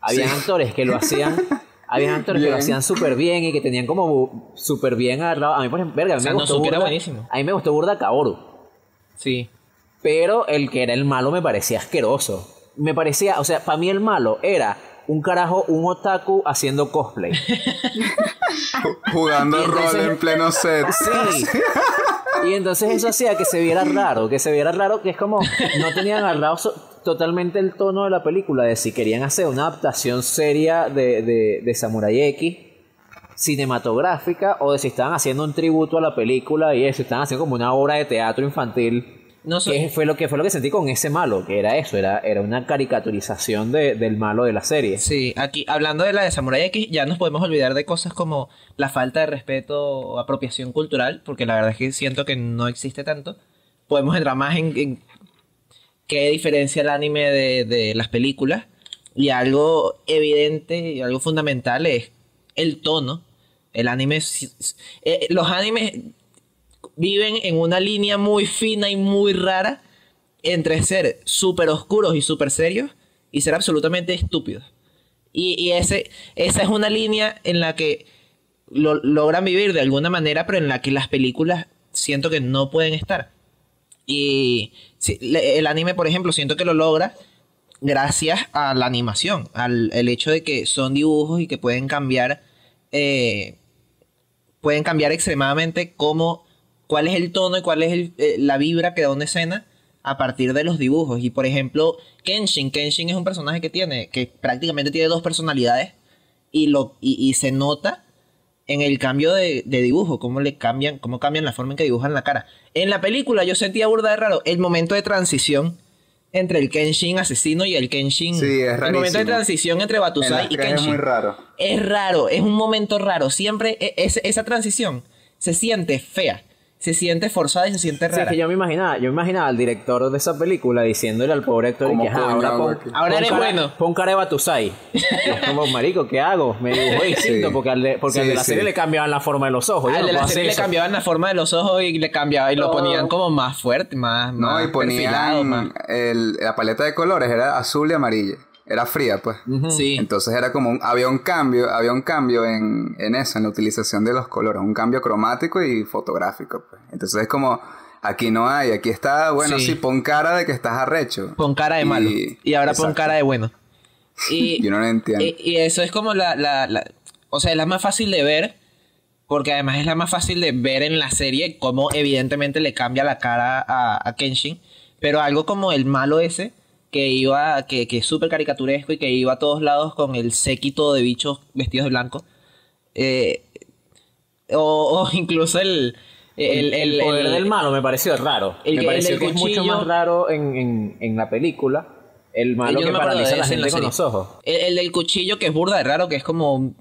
Habían Sí. actores que lo hacían. *laughs* Habían actores que lo Bien. hacían súper bien y que tenían como súper bien agarrado. A mí, por ejemplo, verga, a mí O sea, me gustó burda- buenísimo. A mí me gustó burda Kaoru. Sí. Pero el que era el malo me parecía asqueroso. Me parecía, o sea, para mí el malo era un carajo, un otaku haciendo cosplay. *laughs* Jugando entonces- rol en pleno set. Sí. Y entonces eso hacía que se viera raro, que se viera raro, que es como no tenían agarrado so- totalmente el tono de la película, de si querían hacer una adaptación seria de, de, de Samurai X cinematográfica o de si estaban haciendo un tributo a la película y eso, estaban haciendo como una obra de teatro infantil. No sé. Que fue lo que fue lo que sentí con ese malo, que era eso, era, era una caricaturización de- del malo de la serie. Sí, aquí hablando de la de Samurai X, ya nos podemos olvidar de cosas como la falta de respeto o apropiación cultural, porque la verdad es que siento que no existe tanto. Podemos entrar más en, en qué diferencia el anime de, de las películas. Y algo evidente y algo fundamental es el tono. El anime. eh, los animes viven en una línea muy fina y muy rara entre ser súper oscuros y súper serios y ser absolutamente estúpidos. Y, y ese, esa es una línea en la que lo, logran vivir de alguna manera, pero en la que las películas siento que no pueden estar. Y el anime, por ejemplo, siento que lo logra gracias a la animación, al el hecho de que son dibujos y que pueden cambiar, eh, pueden cambiar extremadamente cómo, cuál es el tono y cuál es el- eh, la vibra que da una escena a partir de los dibujos. Y por ejemplo, Kenshin, Kenshin es un personaje que tiene, que prácticamente tiene dos personalidades y, lo, y, y se nota en el cambio de, de dibujo, cómo le cambian, cómo cambian la forma en que dibujan la cara. En la película yo sentía burda de raro el momento de transición entre el Kenshin asesino y el Kenshin. Sí, es el momento de rarísimo. transición entre En Batusai las y Kenshin. es muy raro. Es raro, es un momento raro. Siempre e- ese- esa transición se siente fea, se siente forzada y se siente Sí, es rara. que yo me imaginaba, yo me imaginaba al director de esa película diciéndole al pobre actor y ¿Cómo que "Ajá, coño ahora pon, aquí?" Ahora pon eres cara, bueno. Pon cara de Batusai. *laughs* Como, marico, ¿qué hago? Me dibujó distinto Sí. porque, al de, porque al de la sí. serie le cambiaban la forma de los ojos. Al no de la serie le eso. cambiaban la forma de los ojos y le cambiaba y lo ponían como más fuerte, más, No, más y ponían más- el- la paleta de colores, era azul y amarilla. Era fría, pues. Sí. Entonces era como un, había un cambio, había un cambio en, en eso, en la utilización de los colores, un cambio cromático y fotográfico, pues. Entonces es como, aquí no hay, aquí está, bueno, Sí. sí, pon cara de que estás arrecho. Pon cara de Y- malo. Y ahora pon cara de bueno. Y, *laughs* Yo no lo entiendo. y, y eso es como la, la, la- O sea, es la más fácil de ver. Porque además es la más fácil de ver en la serie cómo evidentemente le cambia la cara a, a Kenshin. Pero algo como el malo ese, que iba, que, que es súper caricaturesco y que iba a todos lados con el séquito de bichos vestidos de blanco. eh, o, o *laughs* incluso el... El, El, el- poder el- del malo me pareció raro. el me pareció que del es mucho cuchillo- más raro en, en, en la película. El malo no que paraliza a la gente con los ojos. El, el del cuchillo que es burda de raro, que es como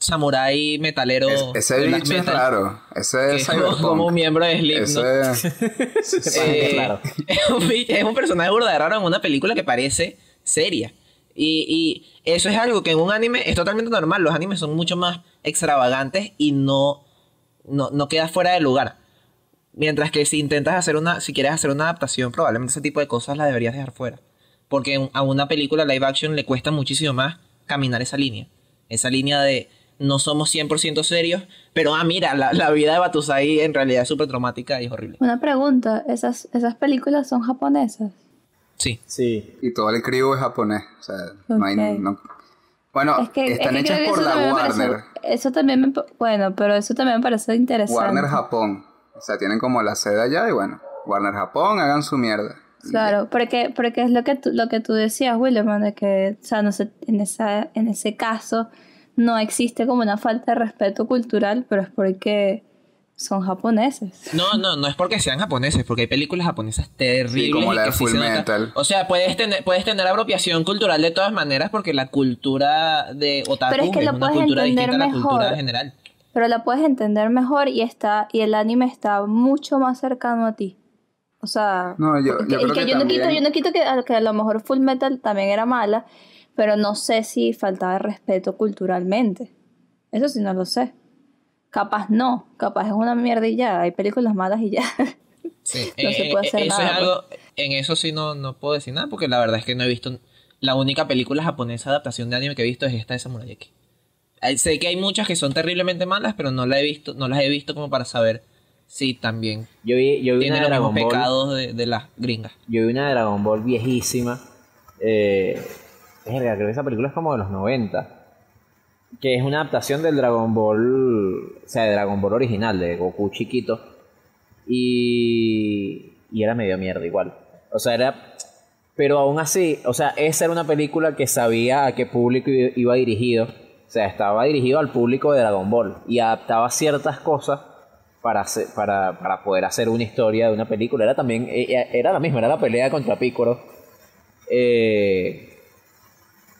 samurái metalero. Es- ese bicho es raro. Ese es Cyberpunk. como *laughs* un miembro de Slipknot. Ese- Eh, claro. es, un, bi- es un personaje burda de raro en una película que parece seria. Y, y eso es algo que en un anime es totalmente normal. Los animes son mucho más extravagantes y no, no, no queda fuera de lugar. Mientras que si intentas hacer una, si quieres hacer una adaptación, probablemente ese tipo de cosas las deberías dejar fuera. Porque a una película live action le cuesta muchísimo más caminar esa línea. Esa línea de no somos 100% serios, pero ah, mira, la, la vida de Batusai en realidad es súper traumática y es horrible. Una pregunta, ¿esas, ¿esas películas son japonesas? Sí. Sí. Y todo el crew es japonés. O sea, no hay. No- Bueno, Es que, están es que hechas por eso la me parece- Warner. eso también me... Bueno, pero eso también me parece interesante. Warner Japón. O sea, tienen como la sede allá y bueno, Warner Japón, hagan su mierda. Claro, porque, porque es lo que tú, lo que tú decías, William, de que, o sea, no sé, en, esa, en ese caso no existe como una falta de respeto cultural, pero es porque son japoneses. No, no, no es porque sean japoneses, porque hay películas japonesas terribles. Sí, como la que de Full. Metal. O sea, puedes tener, puedes tener apropiación cultural de todas maneras porque la cultura de otaku Pero es que lo una puedes cultura entender distinta a la cultura mejor. general. Pero la puedes entender mejor y está y el anime está mucho más cercano a ti. O sea, No, yo- que- y creo que que yo no quito, yo no quito que a lo mejor Full Metal también era mala, pero no sé si faltaba respeto culturalmente. Eso sí no lo sé. Capaz no, capaz es una mierda y ya, hay películas malas y ya. *laughs* Sí, No se puede hacer eso nada, es algo, en eso sí no, no puedo decir nada porque la verdad es que no he visto, la única película japonesa adaptación de anime que he visto es esta de Samurai X. Sé que hay muchas que son terriblemente malas, pero no la he visto, no las he visto como para saber si también Yo vi, yo vi tiene una de los mismos Dragon Ball. pecados de, de las gringas. Yo vi una de Dragon Ball viejísima. Eh, verga, creo que esa película es como de los 90. Que es una adaptación del Dragon Ball. O sea, de Dragon Ball original, de Goku chiquito. Y. Y era medio mierda igual. O sea, era. Pero aún así, o sea, esa era una película que sabía a qué público iba dirigido. O sea, estaba dirigido al público de Dragon Ball. Y adaptaba ciertas cosas para, hacer- para, para poder hacer una historia de una película. Era también, eh, era la misma, era la pelea contra Piccolo. Eh,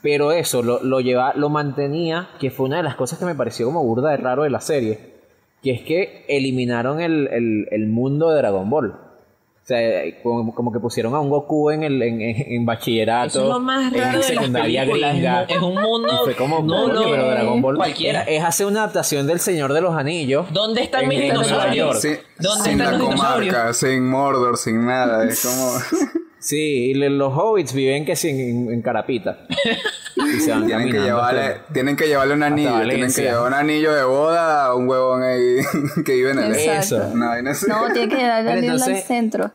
pero eso, lo, lo lleva, lo mantenía, que fue una de las cosas que me pareció como burda de raro de la serie. Que es que eliminaron el, el- el mundo de Dragon Ball. O sea, como, como que pusieron a un Goku en el en, en- en bachillerato. Eso es lo más en raro de las secundaria películas. gringa. Es un mundo. Y fue como, no, no, pero Dragon Ball cualquiera. Es, hacer una adaptación del Señor de los Anillos. ¿Dónde están en- mis en dinosaurios? Sí, ¿Dónde sin están la los dinosaurios? comarca, sin Mordor, sin nada. Es como. *laughs* Sí, y le- los hobbits viven que sin en, en Carapita. *laughs* Y se van tienen, que llevarle, hasta- tienen que llevarle un anillo. Tienen que llevar un anillo de boda a un huevón ahí *laughs* que vive en el. Eso. Una vaina así. No, tiene que darle al entonces- centro.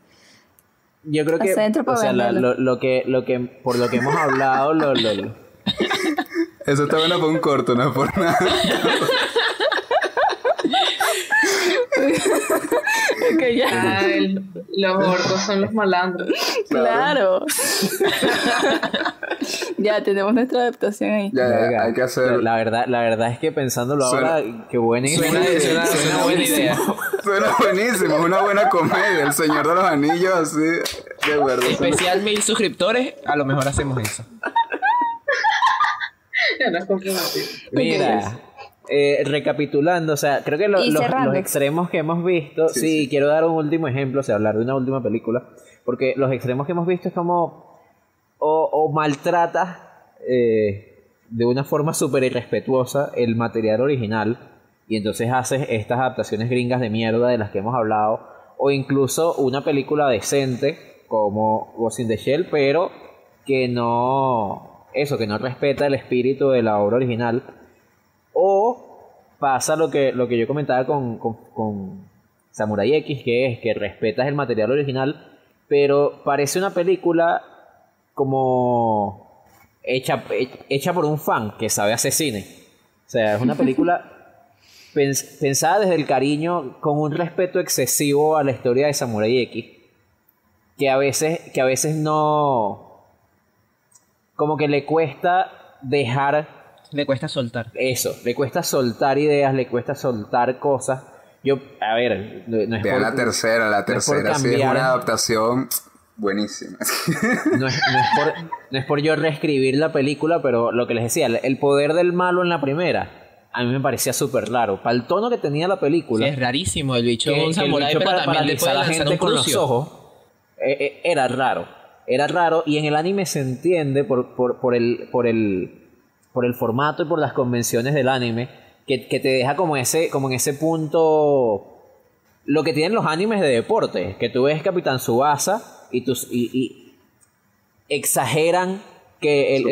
Yo creo que, Al o sea, la- lo, lo que, lo que, por lo que hemos hablado, lo, lo- lo- Eso está bueno para un corto, no por nada. *laughs* Que ya. Ah, el- los orcos son los malandros. Claro. *laughs* ya tenemos nuestra adaptación ahí. Ya, ya, Verga. hay que hacer. La verdad, la verdad es que pensándolo Suena- ahora, qué buena Suena, idea. suena- suena buena idea. Suena buenísimo, es una buena comedia. El Señor de los Anillos, así. De verdad. suena- Especial mil suscriptores, a lo mejor hacemos eso. *laughs* Ya no es. Mira, eh, recapitulando, o sea, creo que lo- los, los extremos que hemos visto, sí, Sí, sí. quiero dar un último ejemplo, o sea, hablar de una última película, porque los extremos que hemos visto es como, o, o maltratas eh, de una forma súper irrespetuosa el material original, y entonces haces estas adaptaciones gringas de mierda de las que hemos hablado, o incluso una película decente como Ghost in the Shell, pero que no, eso, que no respeta el espíritu de la obra original. O pasa lo que, lo que yo comentaba con, con, con Samurai X, que es que respetas el material original, pero parece una película como hecha, hecha por un fan que sabe hacer cine. O sea, es una *laughs* película pens- pensada desde el cariño, con un respeto excesivo a la historia de Samurai X, que a veces, que a veces no, como que le cuesta dejar Le cuesta soltar. eso, le cuesta soltar ideas, le cuesta soltar cosas. Yo, a ver, no, no es Vean por, la tercera, la no es por tercera sí es una adaptación buenísima. no es, no es por, no es por yo reescribir la película, pero lo que les decía, el- poder del malo en la primera a mí me parecía súper raro. Para el tono que tenía la película. Sí, es rarísimo el bicho que- es un que el samurái, bicho pero para también le paralizar puede a la gente un con los ojos. eh, eh, era raro. Era raro. Y en el anime se entiende por, por, por el, por, el, por el formato y por las convenciones del anime. Que, que te deja como, ese, como en ese punto. Lo que tienen los animes de deporte. Que tú ves Capitán Subasa y, tus, y, y exageran que el-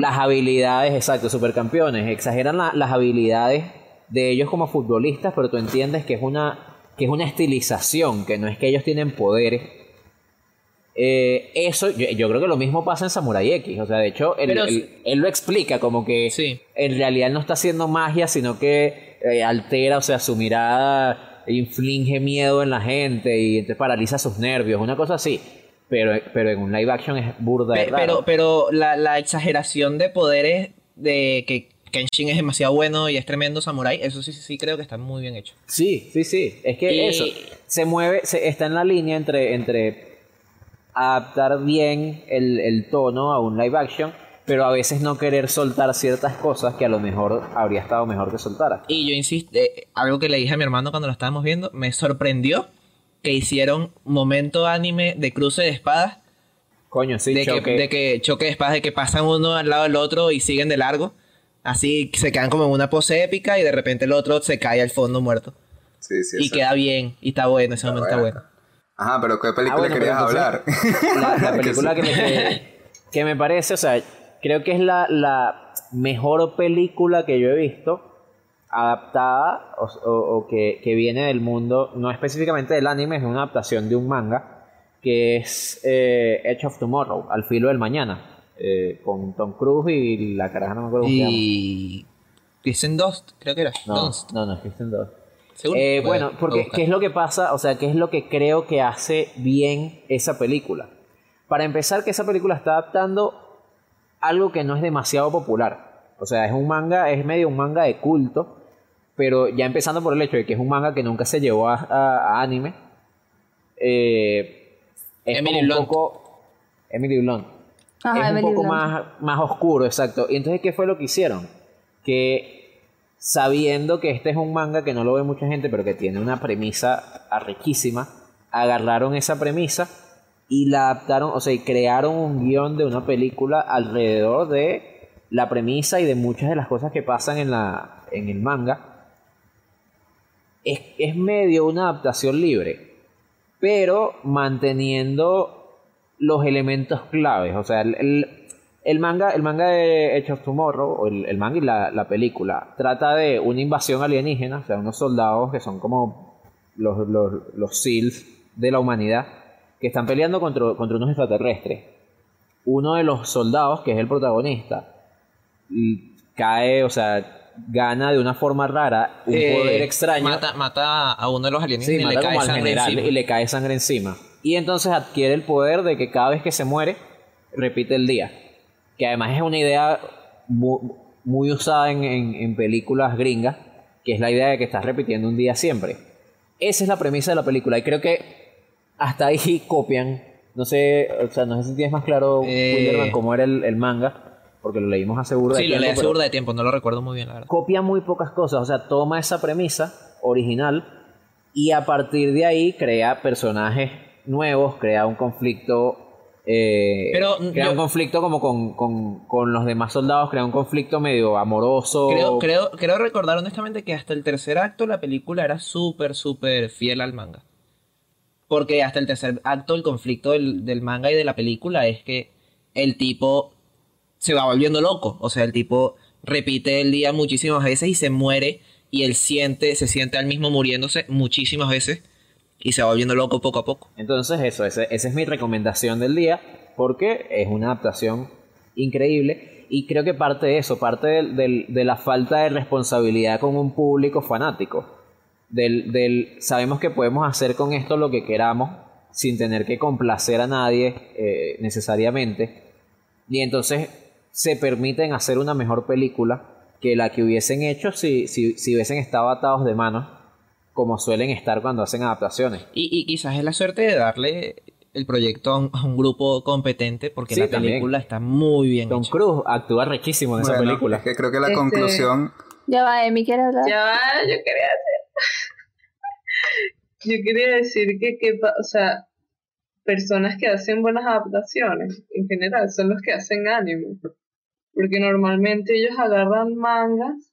las habilidades, exacto, supercampeones, exageran la- las habilidades de ellos como futbolistas, pero tú entiendes que es una que es una estilización, que no es que ellos tienen poderes. Eh, eso, yo, yo creo que lo mismo pasa en Samurai X. O sea, de hecho, él, Pero- él- él lo explica como que Sí. en realidad no está haciendo magia, sino que eh, altera, o sea, su mirada inflige miedo en la gente y entonces paraliza sus nervios, una cosa así. Pero, pero en un live action es burda Pe- pero pero la, la exageración de poderes de que Kenshin es demasiado bueno y es tremendo samurái, eso sí, sí creo que está muy bien hecho. Sí, sí, sí. Es que Y- eso se mueve, se, está en la línea entre, entre adaptar bien el, el tono a un live action, pero a veces no querer soltar ciertas cosas que a lo mejor habría estado mejor que soltara. Y yo insisto, eh, algo que le dije a mi hermano cuando lo estábamos viendo, me sorprendió que hicieron momento anime de cruce de espadas, Coño, sí, de, que, choque. de que choque de espadas, de que pasan uno al lado del otro y siguen de largo. Así se quedan como en una pose épica y de repente el otro se cae al fondo muerto. Sí, sí. y queda bien, y está bueno, ese momento está bueno. Ajá, pero ¿qué película Ah, bueno, pero querías hablar? La, *laughs* Que película sí. que, me, que, me parece, o sea, creo que es la, la mejor película que yo he visto adaptada o, o- o que, que viene del mundo, no específicamente del anime, es una adaptación de un manga que es eh, Edge of Tomorrow, Al filo del mañana, eh, con Tom Cruise y la caraja no me acuerdo cómo se llama. Y. Kristen Dunst, creo que era. No, Dunst. no, no, Kristen Dunst. Eh, bueno, porque. ¿qué es lo que pasa? O sea, ¿qué es lo que creo que hace bien esa película? Para empezar, que esa película está adaptando algo que no es demasiado popular. O sea, es un manga, es medio un manga de culto, pero ya empezando por el hecho de que es un manga que nunca se llevó a, a- a anime. eh, es Emily un Blunt. poco... Emily Blunt Ajá, es un Emily poco Blunt. más, más oscuro, exacto. Y entonces, ¿qué fue lo que hicieron? Que sabiendo que este es un manga que no lo ve mucha gente, pero que tiene una premisa arrequísima, agarraron esa premisa y la adaptaron, o sea, y crearon un guion de una película alrededor de la premisa y de muchas de las cosas que pasan en, la, en el manga. Es, es medio una adaptación libre, pero manteniendo los elementos claves. O sea, el- el manga, el manga de Edge of Tomorrow, o el, el manga y la, la película, trata de una invasión alienígena, o sea, unos soldados que son como los, los, los SEALs de la humanidad, que están peleando contra, contra unos extraterrestres. Uno de los soldados, que es el protagonista, y cae, o sea, gana de una forma rara un Eh, poder extraño. Mata, mata a uno de los alienígenas Sí, y le cae sangre general encima. y le cae sangre encima. Y entonces adquiere el poder de que cada vez que se muere, repite el día. Que además es una idea mu- muy, usada en, en- en películas gringas, que es la idea de que estás repitiendo un día siempre. Esa es la premisa de la película y creo que hasta ahí *laughs* copian. No sé, o sea, no sé si tienes más claro, Eh. Wilderman, cómo era el, el manga, porque lo leímos hace seguro de Sí, lo tiempo, leí hace burda de tiempo, no lo recuerdo muy bien, la verdad. copia muy pocas cosas, o sea, toma esa premisa original y a partir de ahí crea personajes nuevos, crea un conflicto, eh, Pero, crea yo- un conflicto como con, con- con los demás soldados, crea un conflicto medio amoroso. Creo, creo, creo recordar honestamente que hasta el tercer acto la película era súper, súper fiel al manga. Porque hasta el tercer acto el conflicto del, del manga y de la película es que el tipo se va volviendo loco. O sea, el tipo repite el día muchísimas veces y se muere y él siente, se siente al mismo muriéndose muchísimas veces y se va volviendo loco poco a poco. Entonces eso, ese- esa es mi recomendación del día, porque es una adaptación increíble y creo que parte de eso, parte del- del- de la falta de responsabilidad con un público fanático. Del, del sabemos que podemos hacer con esto lo que queramos sin tener que complacer a nadie eh, necesariamente y entonces se permiten hacer una mejor película que la que hubiesen hecho si, si, si hubiesen estado atados de manos como suelen estar cuando hacen adaptaciones. Y, y quizás es la suerte de darle el proyecto a un, a un grupo competente porque Sí, la también. película está muy bien Tom. Cruise actúa riquísimo en esa película. Es que creo que la Este- conclusión Ya va, Emi quiere hablar. Ya va, yo quería decir. *laughs* yo quería decir que, que, o sea, personas que hacen buenas adaptaciones, en general, son los que hacen anime. Porque normalmente ellos agarran mangas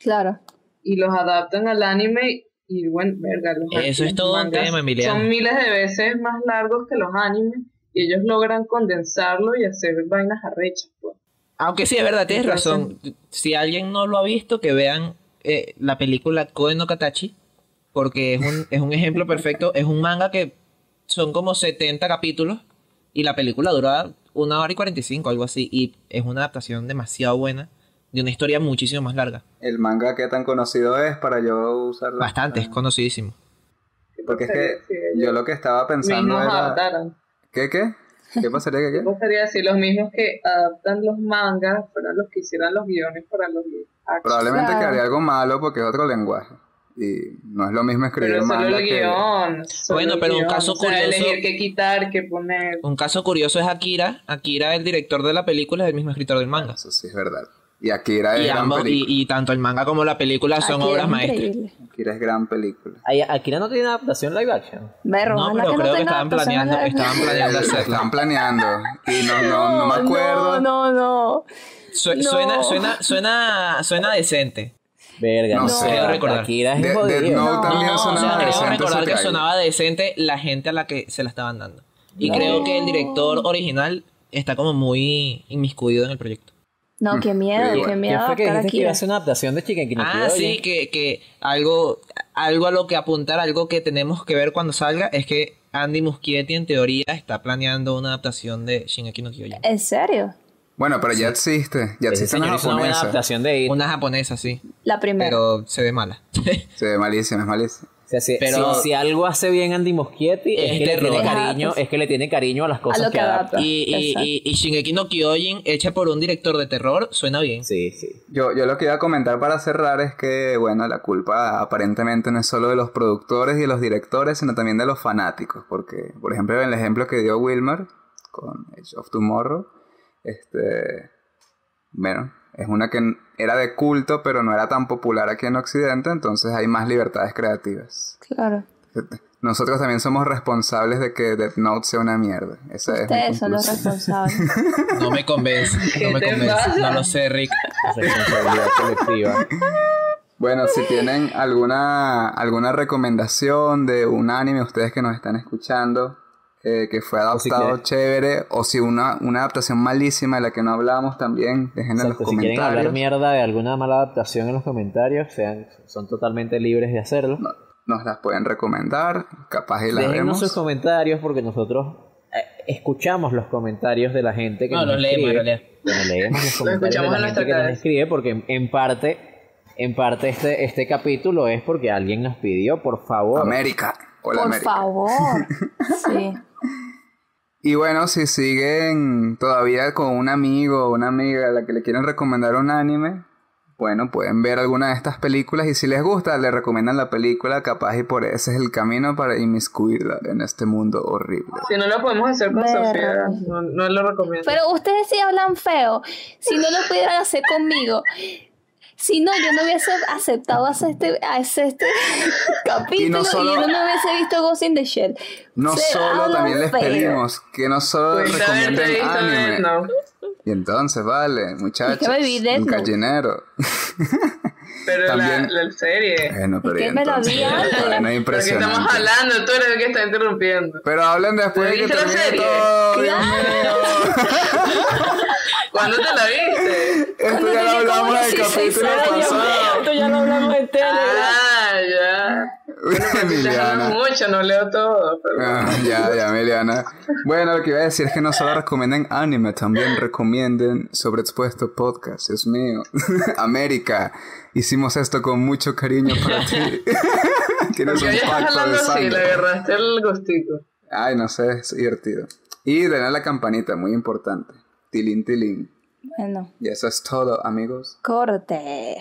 Claro. y los adaptan al anime y bueno, verga, los Eso es todo un mangas tema, Emiliano. Son miles de veces más largos que los animes y ellos logran condensarlo y hacer vainas arrechas, pues. Aunque sí, es verdad, tienes razón. Si alguien no lo ha visto, que vean eh, la película Koen no Katachi, porque es un, es un ejemplo *laughs* perfecto. Es un manga que son como 70 capítulos y la película dura una hora y 45, algo así. Y es una adaptación demasiado buena de una historia muchísimo más larga. El manga que tan conocido es para yo usarlo. Bastante, es conocidísimo. Porque es que sí, yo lo que estaba pensando mismos era... adaptaron. ¿Qué, qué? ¿Qué pasaría que Me qué? gustaría decir los mismos que adaptan los mangas fueron los que hicieran los guiones para los action. Probablemente Claro. quedaría algo malo porque es otro lenguaje. Y no es lo mismo escribir Pero solo manga el que... guion. solo Bueno, el pero un caso o sea, curioso- elegir qué quitar, qué poner. Un caso curioso es Akira. Akira, el director de la película, es el mismo escritor del manga. Eso sí es verdad. Y Akira es Y, gran ambos- y, película. y tanto el manga como la película son Aquí obras es maestras. Akira es gran película. Ay, Akira no tiene adaptación live action. Berro, No, pero que no creo que tenga estaban planeando, estaban planeando hacerlo. Están planeando. Y no, no, no me *laughs* acuerdo. No, no, no. Su- No. Suena, suena, suena, suena decente. Verga, No no, sé. recordar. Akira es De- Note No. también No, sonaba sea, creo decente recordar que sonaba decente la gente a la que se la estaban dando. Y No. creo que el director original está como muy inmiscuido en el proyecto. No, qué miedo, qué miedo ¿Quién fue que adaptar dijiste que iba a aquí. hacer una adaptación de Chicken no Ah, sí, que, que algo, algo a lo que apuntar, algo que tenemos que ver cuando salga es que Andy Muschietti en teoría está planeando una adaptación de Shingeki no Kyojin. ¿En serio? Bueno, pero ya existe. Ya existe una señor hizo una buena japonesa. adaptación de It. Una japonesa, sí, La primera. pero se ve mala. *laughs* Se ve malísima, es malísima. O sea, si, Pero- si, si algo hace bien Andy Muschietti es, Es que le tiene cariño, es que le tiene cariño a las cosas lo que adapta. y, y, y Shingeki no Kyojin, hecha por un director de terror, suena bien. Sí, sí. Yo, yo lo que iba a comentar para cerrar es que, bueno, la culpa aparentemente no es solo de los productores y de los directores, sino también de los fanáticos. Porque, por ejemplo, en el ejemplo que dio Wilmer con Age of Tomorrow, este. Bueno, es una que era de culto, pero no era tan popular aquí en Occidente, entonces hay más libertades creativas. Claro. Nosotros también somos responsables de que Death Note sea una mierda. Esa es mi Ustedes son los responsables. *laughs* No me convence, no me ¿Qué te convence. pasa? No lo sé, Rick. *laughs* Responsabilidad colectiva. Bueno, si tienen alguna, alguna recomendación de un anime, ustedes que nos están escuchando, eh, que fue adaptado chévere, o si una, una adaptación malísima de la que no hablamos también, dejen en los si quieren hablar comentarios. mierda de alguna mala adaptación en los comentarios, sean, son totalmente libres de hacerlo. Nos las pueden recomendar, capaz y las vemos. sus comentarios porque nosotros eh, escuchamos los comentarios de la gente que No, nos los leemos, escribe. los leemos. Bueno, leemos los *laughs* comentarios de escuchamos la en gente que nos escribe porque en, en parte, en parte este, este capítulo es porque alguien nos pidió, por favor. América. Hola Por América. favor. *laughs* Sí. Y bueno, si siguen todavía con un amigo o una amiga a la que le quieren recomendar un anime, bueno, pueden ver alguna de estas películas y si les gusta, le recomiendan la película, capaz y por ese es el camino para inmiscuirla en este mundo horrible. Si no lo podemos hacer con. Sofía, no, no lo recomiendo. Pero ustedes sí hablan feo. Si no lo pudieran hacer conmigo. Si no, yo no hubiese aceptado hacer este, hacer este *laughs* capítulo y, solo- yo no hubiese visto Ghost in the Shell. No Se solo, también les feo. pedimos que no solo haberte recomienden anime. Y entonces, vale, muchachos, me un gallinero. *laughs* Pero También- la, la serie. Bueno, pero *laughs* Es que y me la entonces, vi antes. bueno, Porque impresionante. estamos hablando, tú eres el que está interrumpiendo. Pero hablen después de que ¿Viste la termine serie? todo, Dios mío. *laughs* ¿Cuándo te la viste? Esto ya lo hablamos en el capítulo pasado. Esto ya lo hablamos en Ah, ya. Emiliana. mucho, no leo todo. Pero... Ah, ya, ya, Emiliana. Bueno, lo que iba a decir es que no solo recomienden anime, también recomienden Sobreexpuesto Podcast. Dios mío. *laughs* América. Hicimos esto con mucho cariño para ti. *laughs* *laughs* Tienes un pacto de hablando así, le sangre. agarraste el gustito. Ay, no sé, es divertido. Y denle a la campanita, muy importante. Tilín, tilín. Bueno, Y eso es todo, amigos. corte.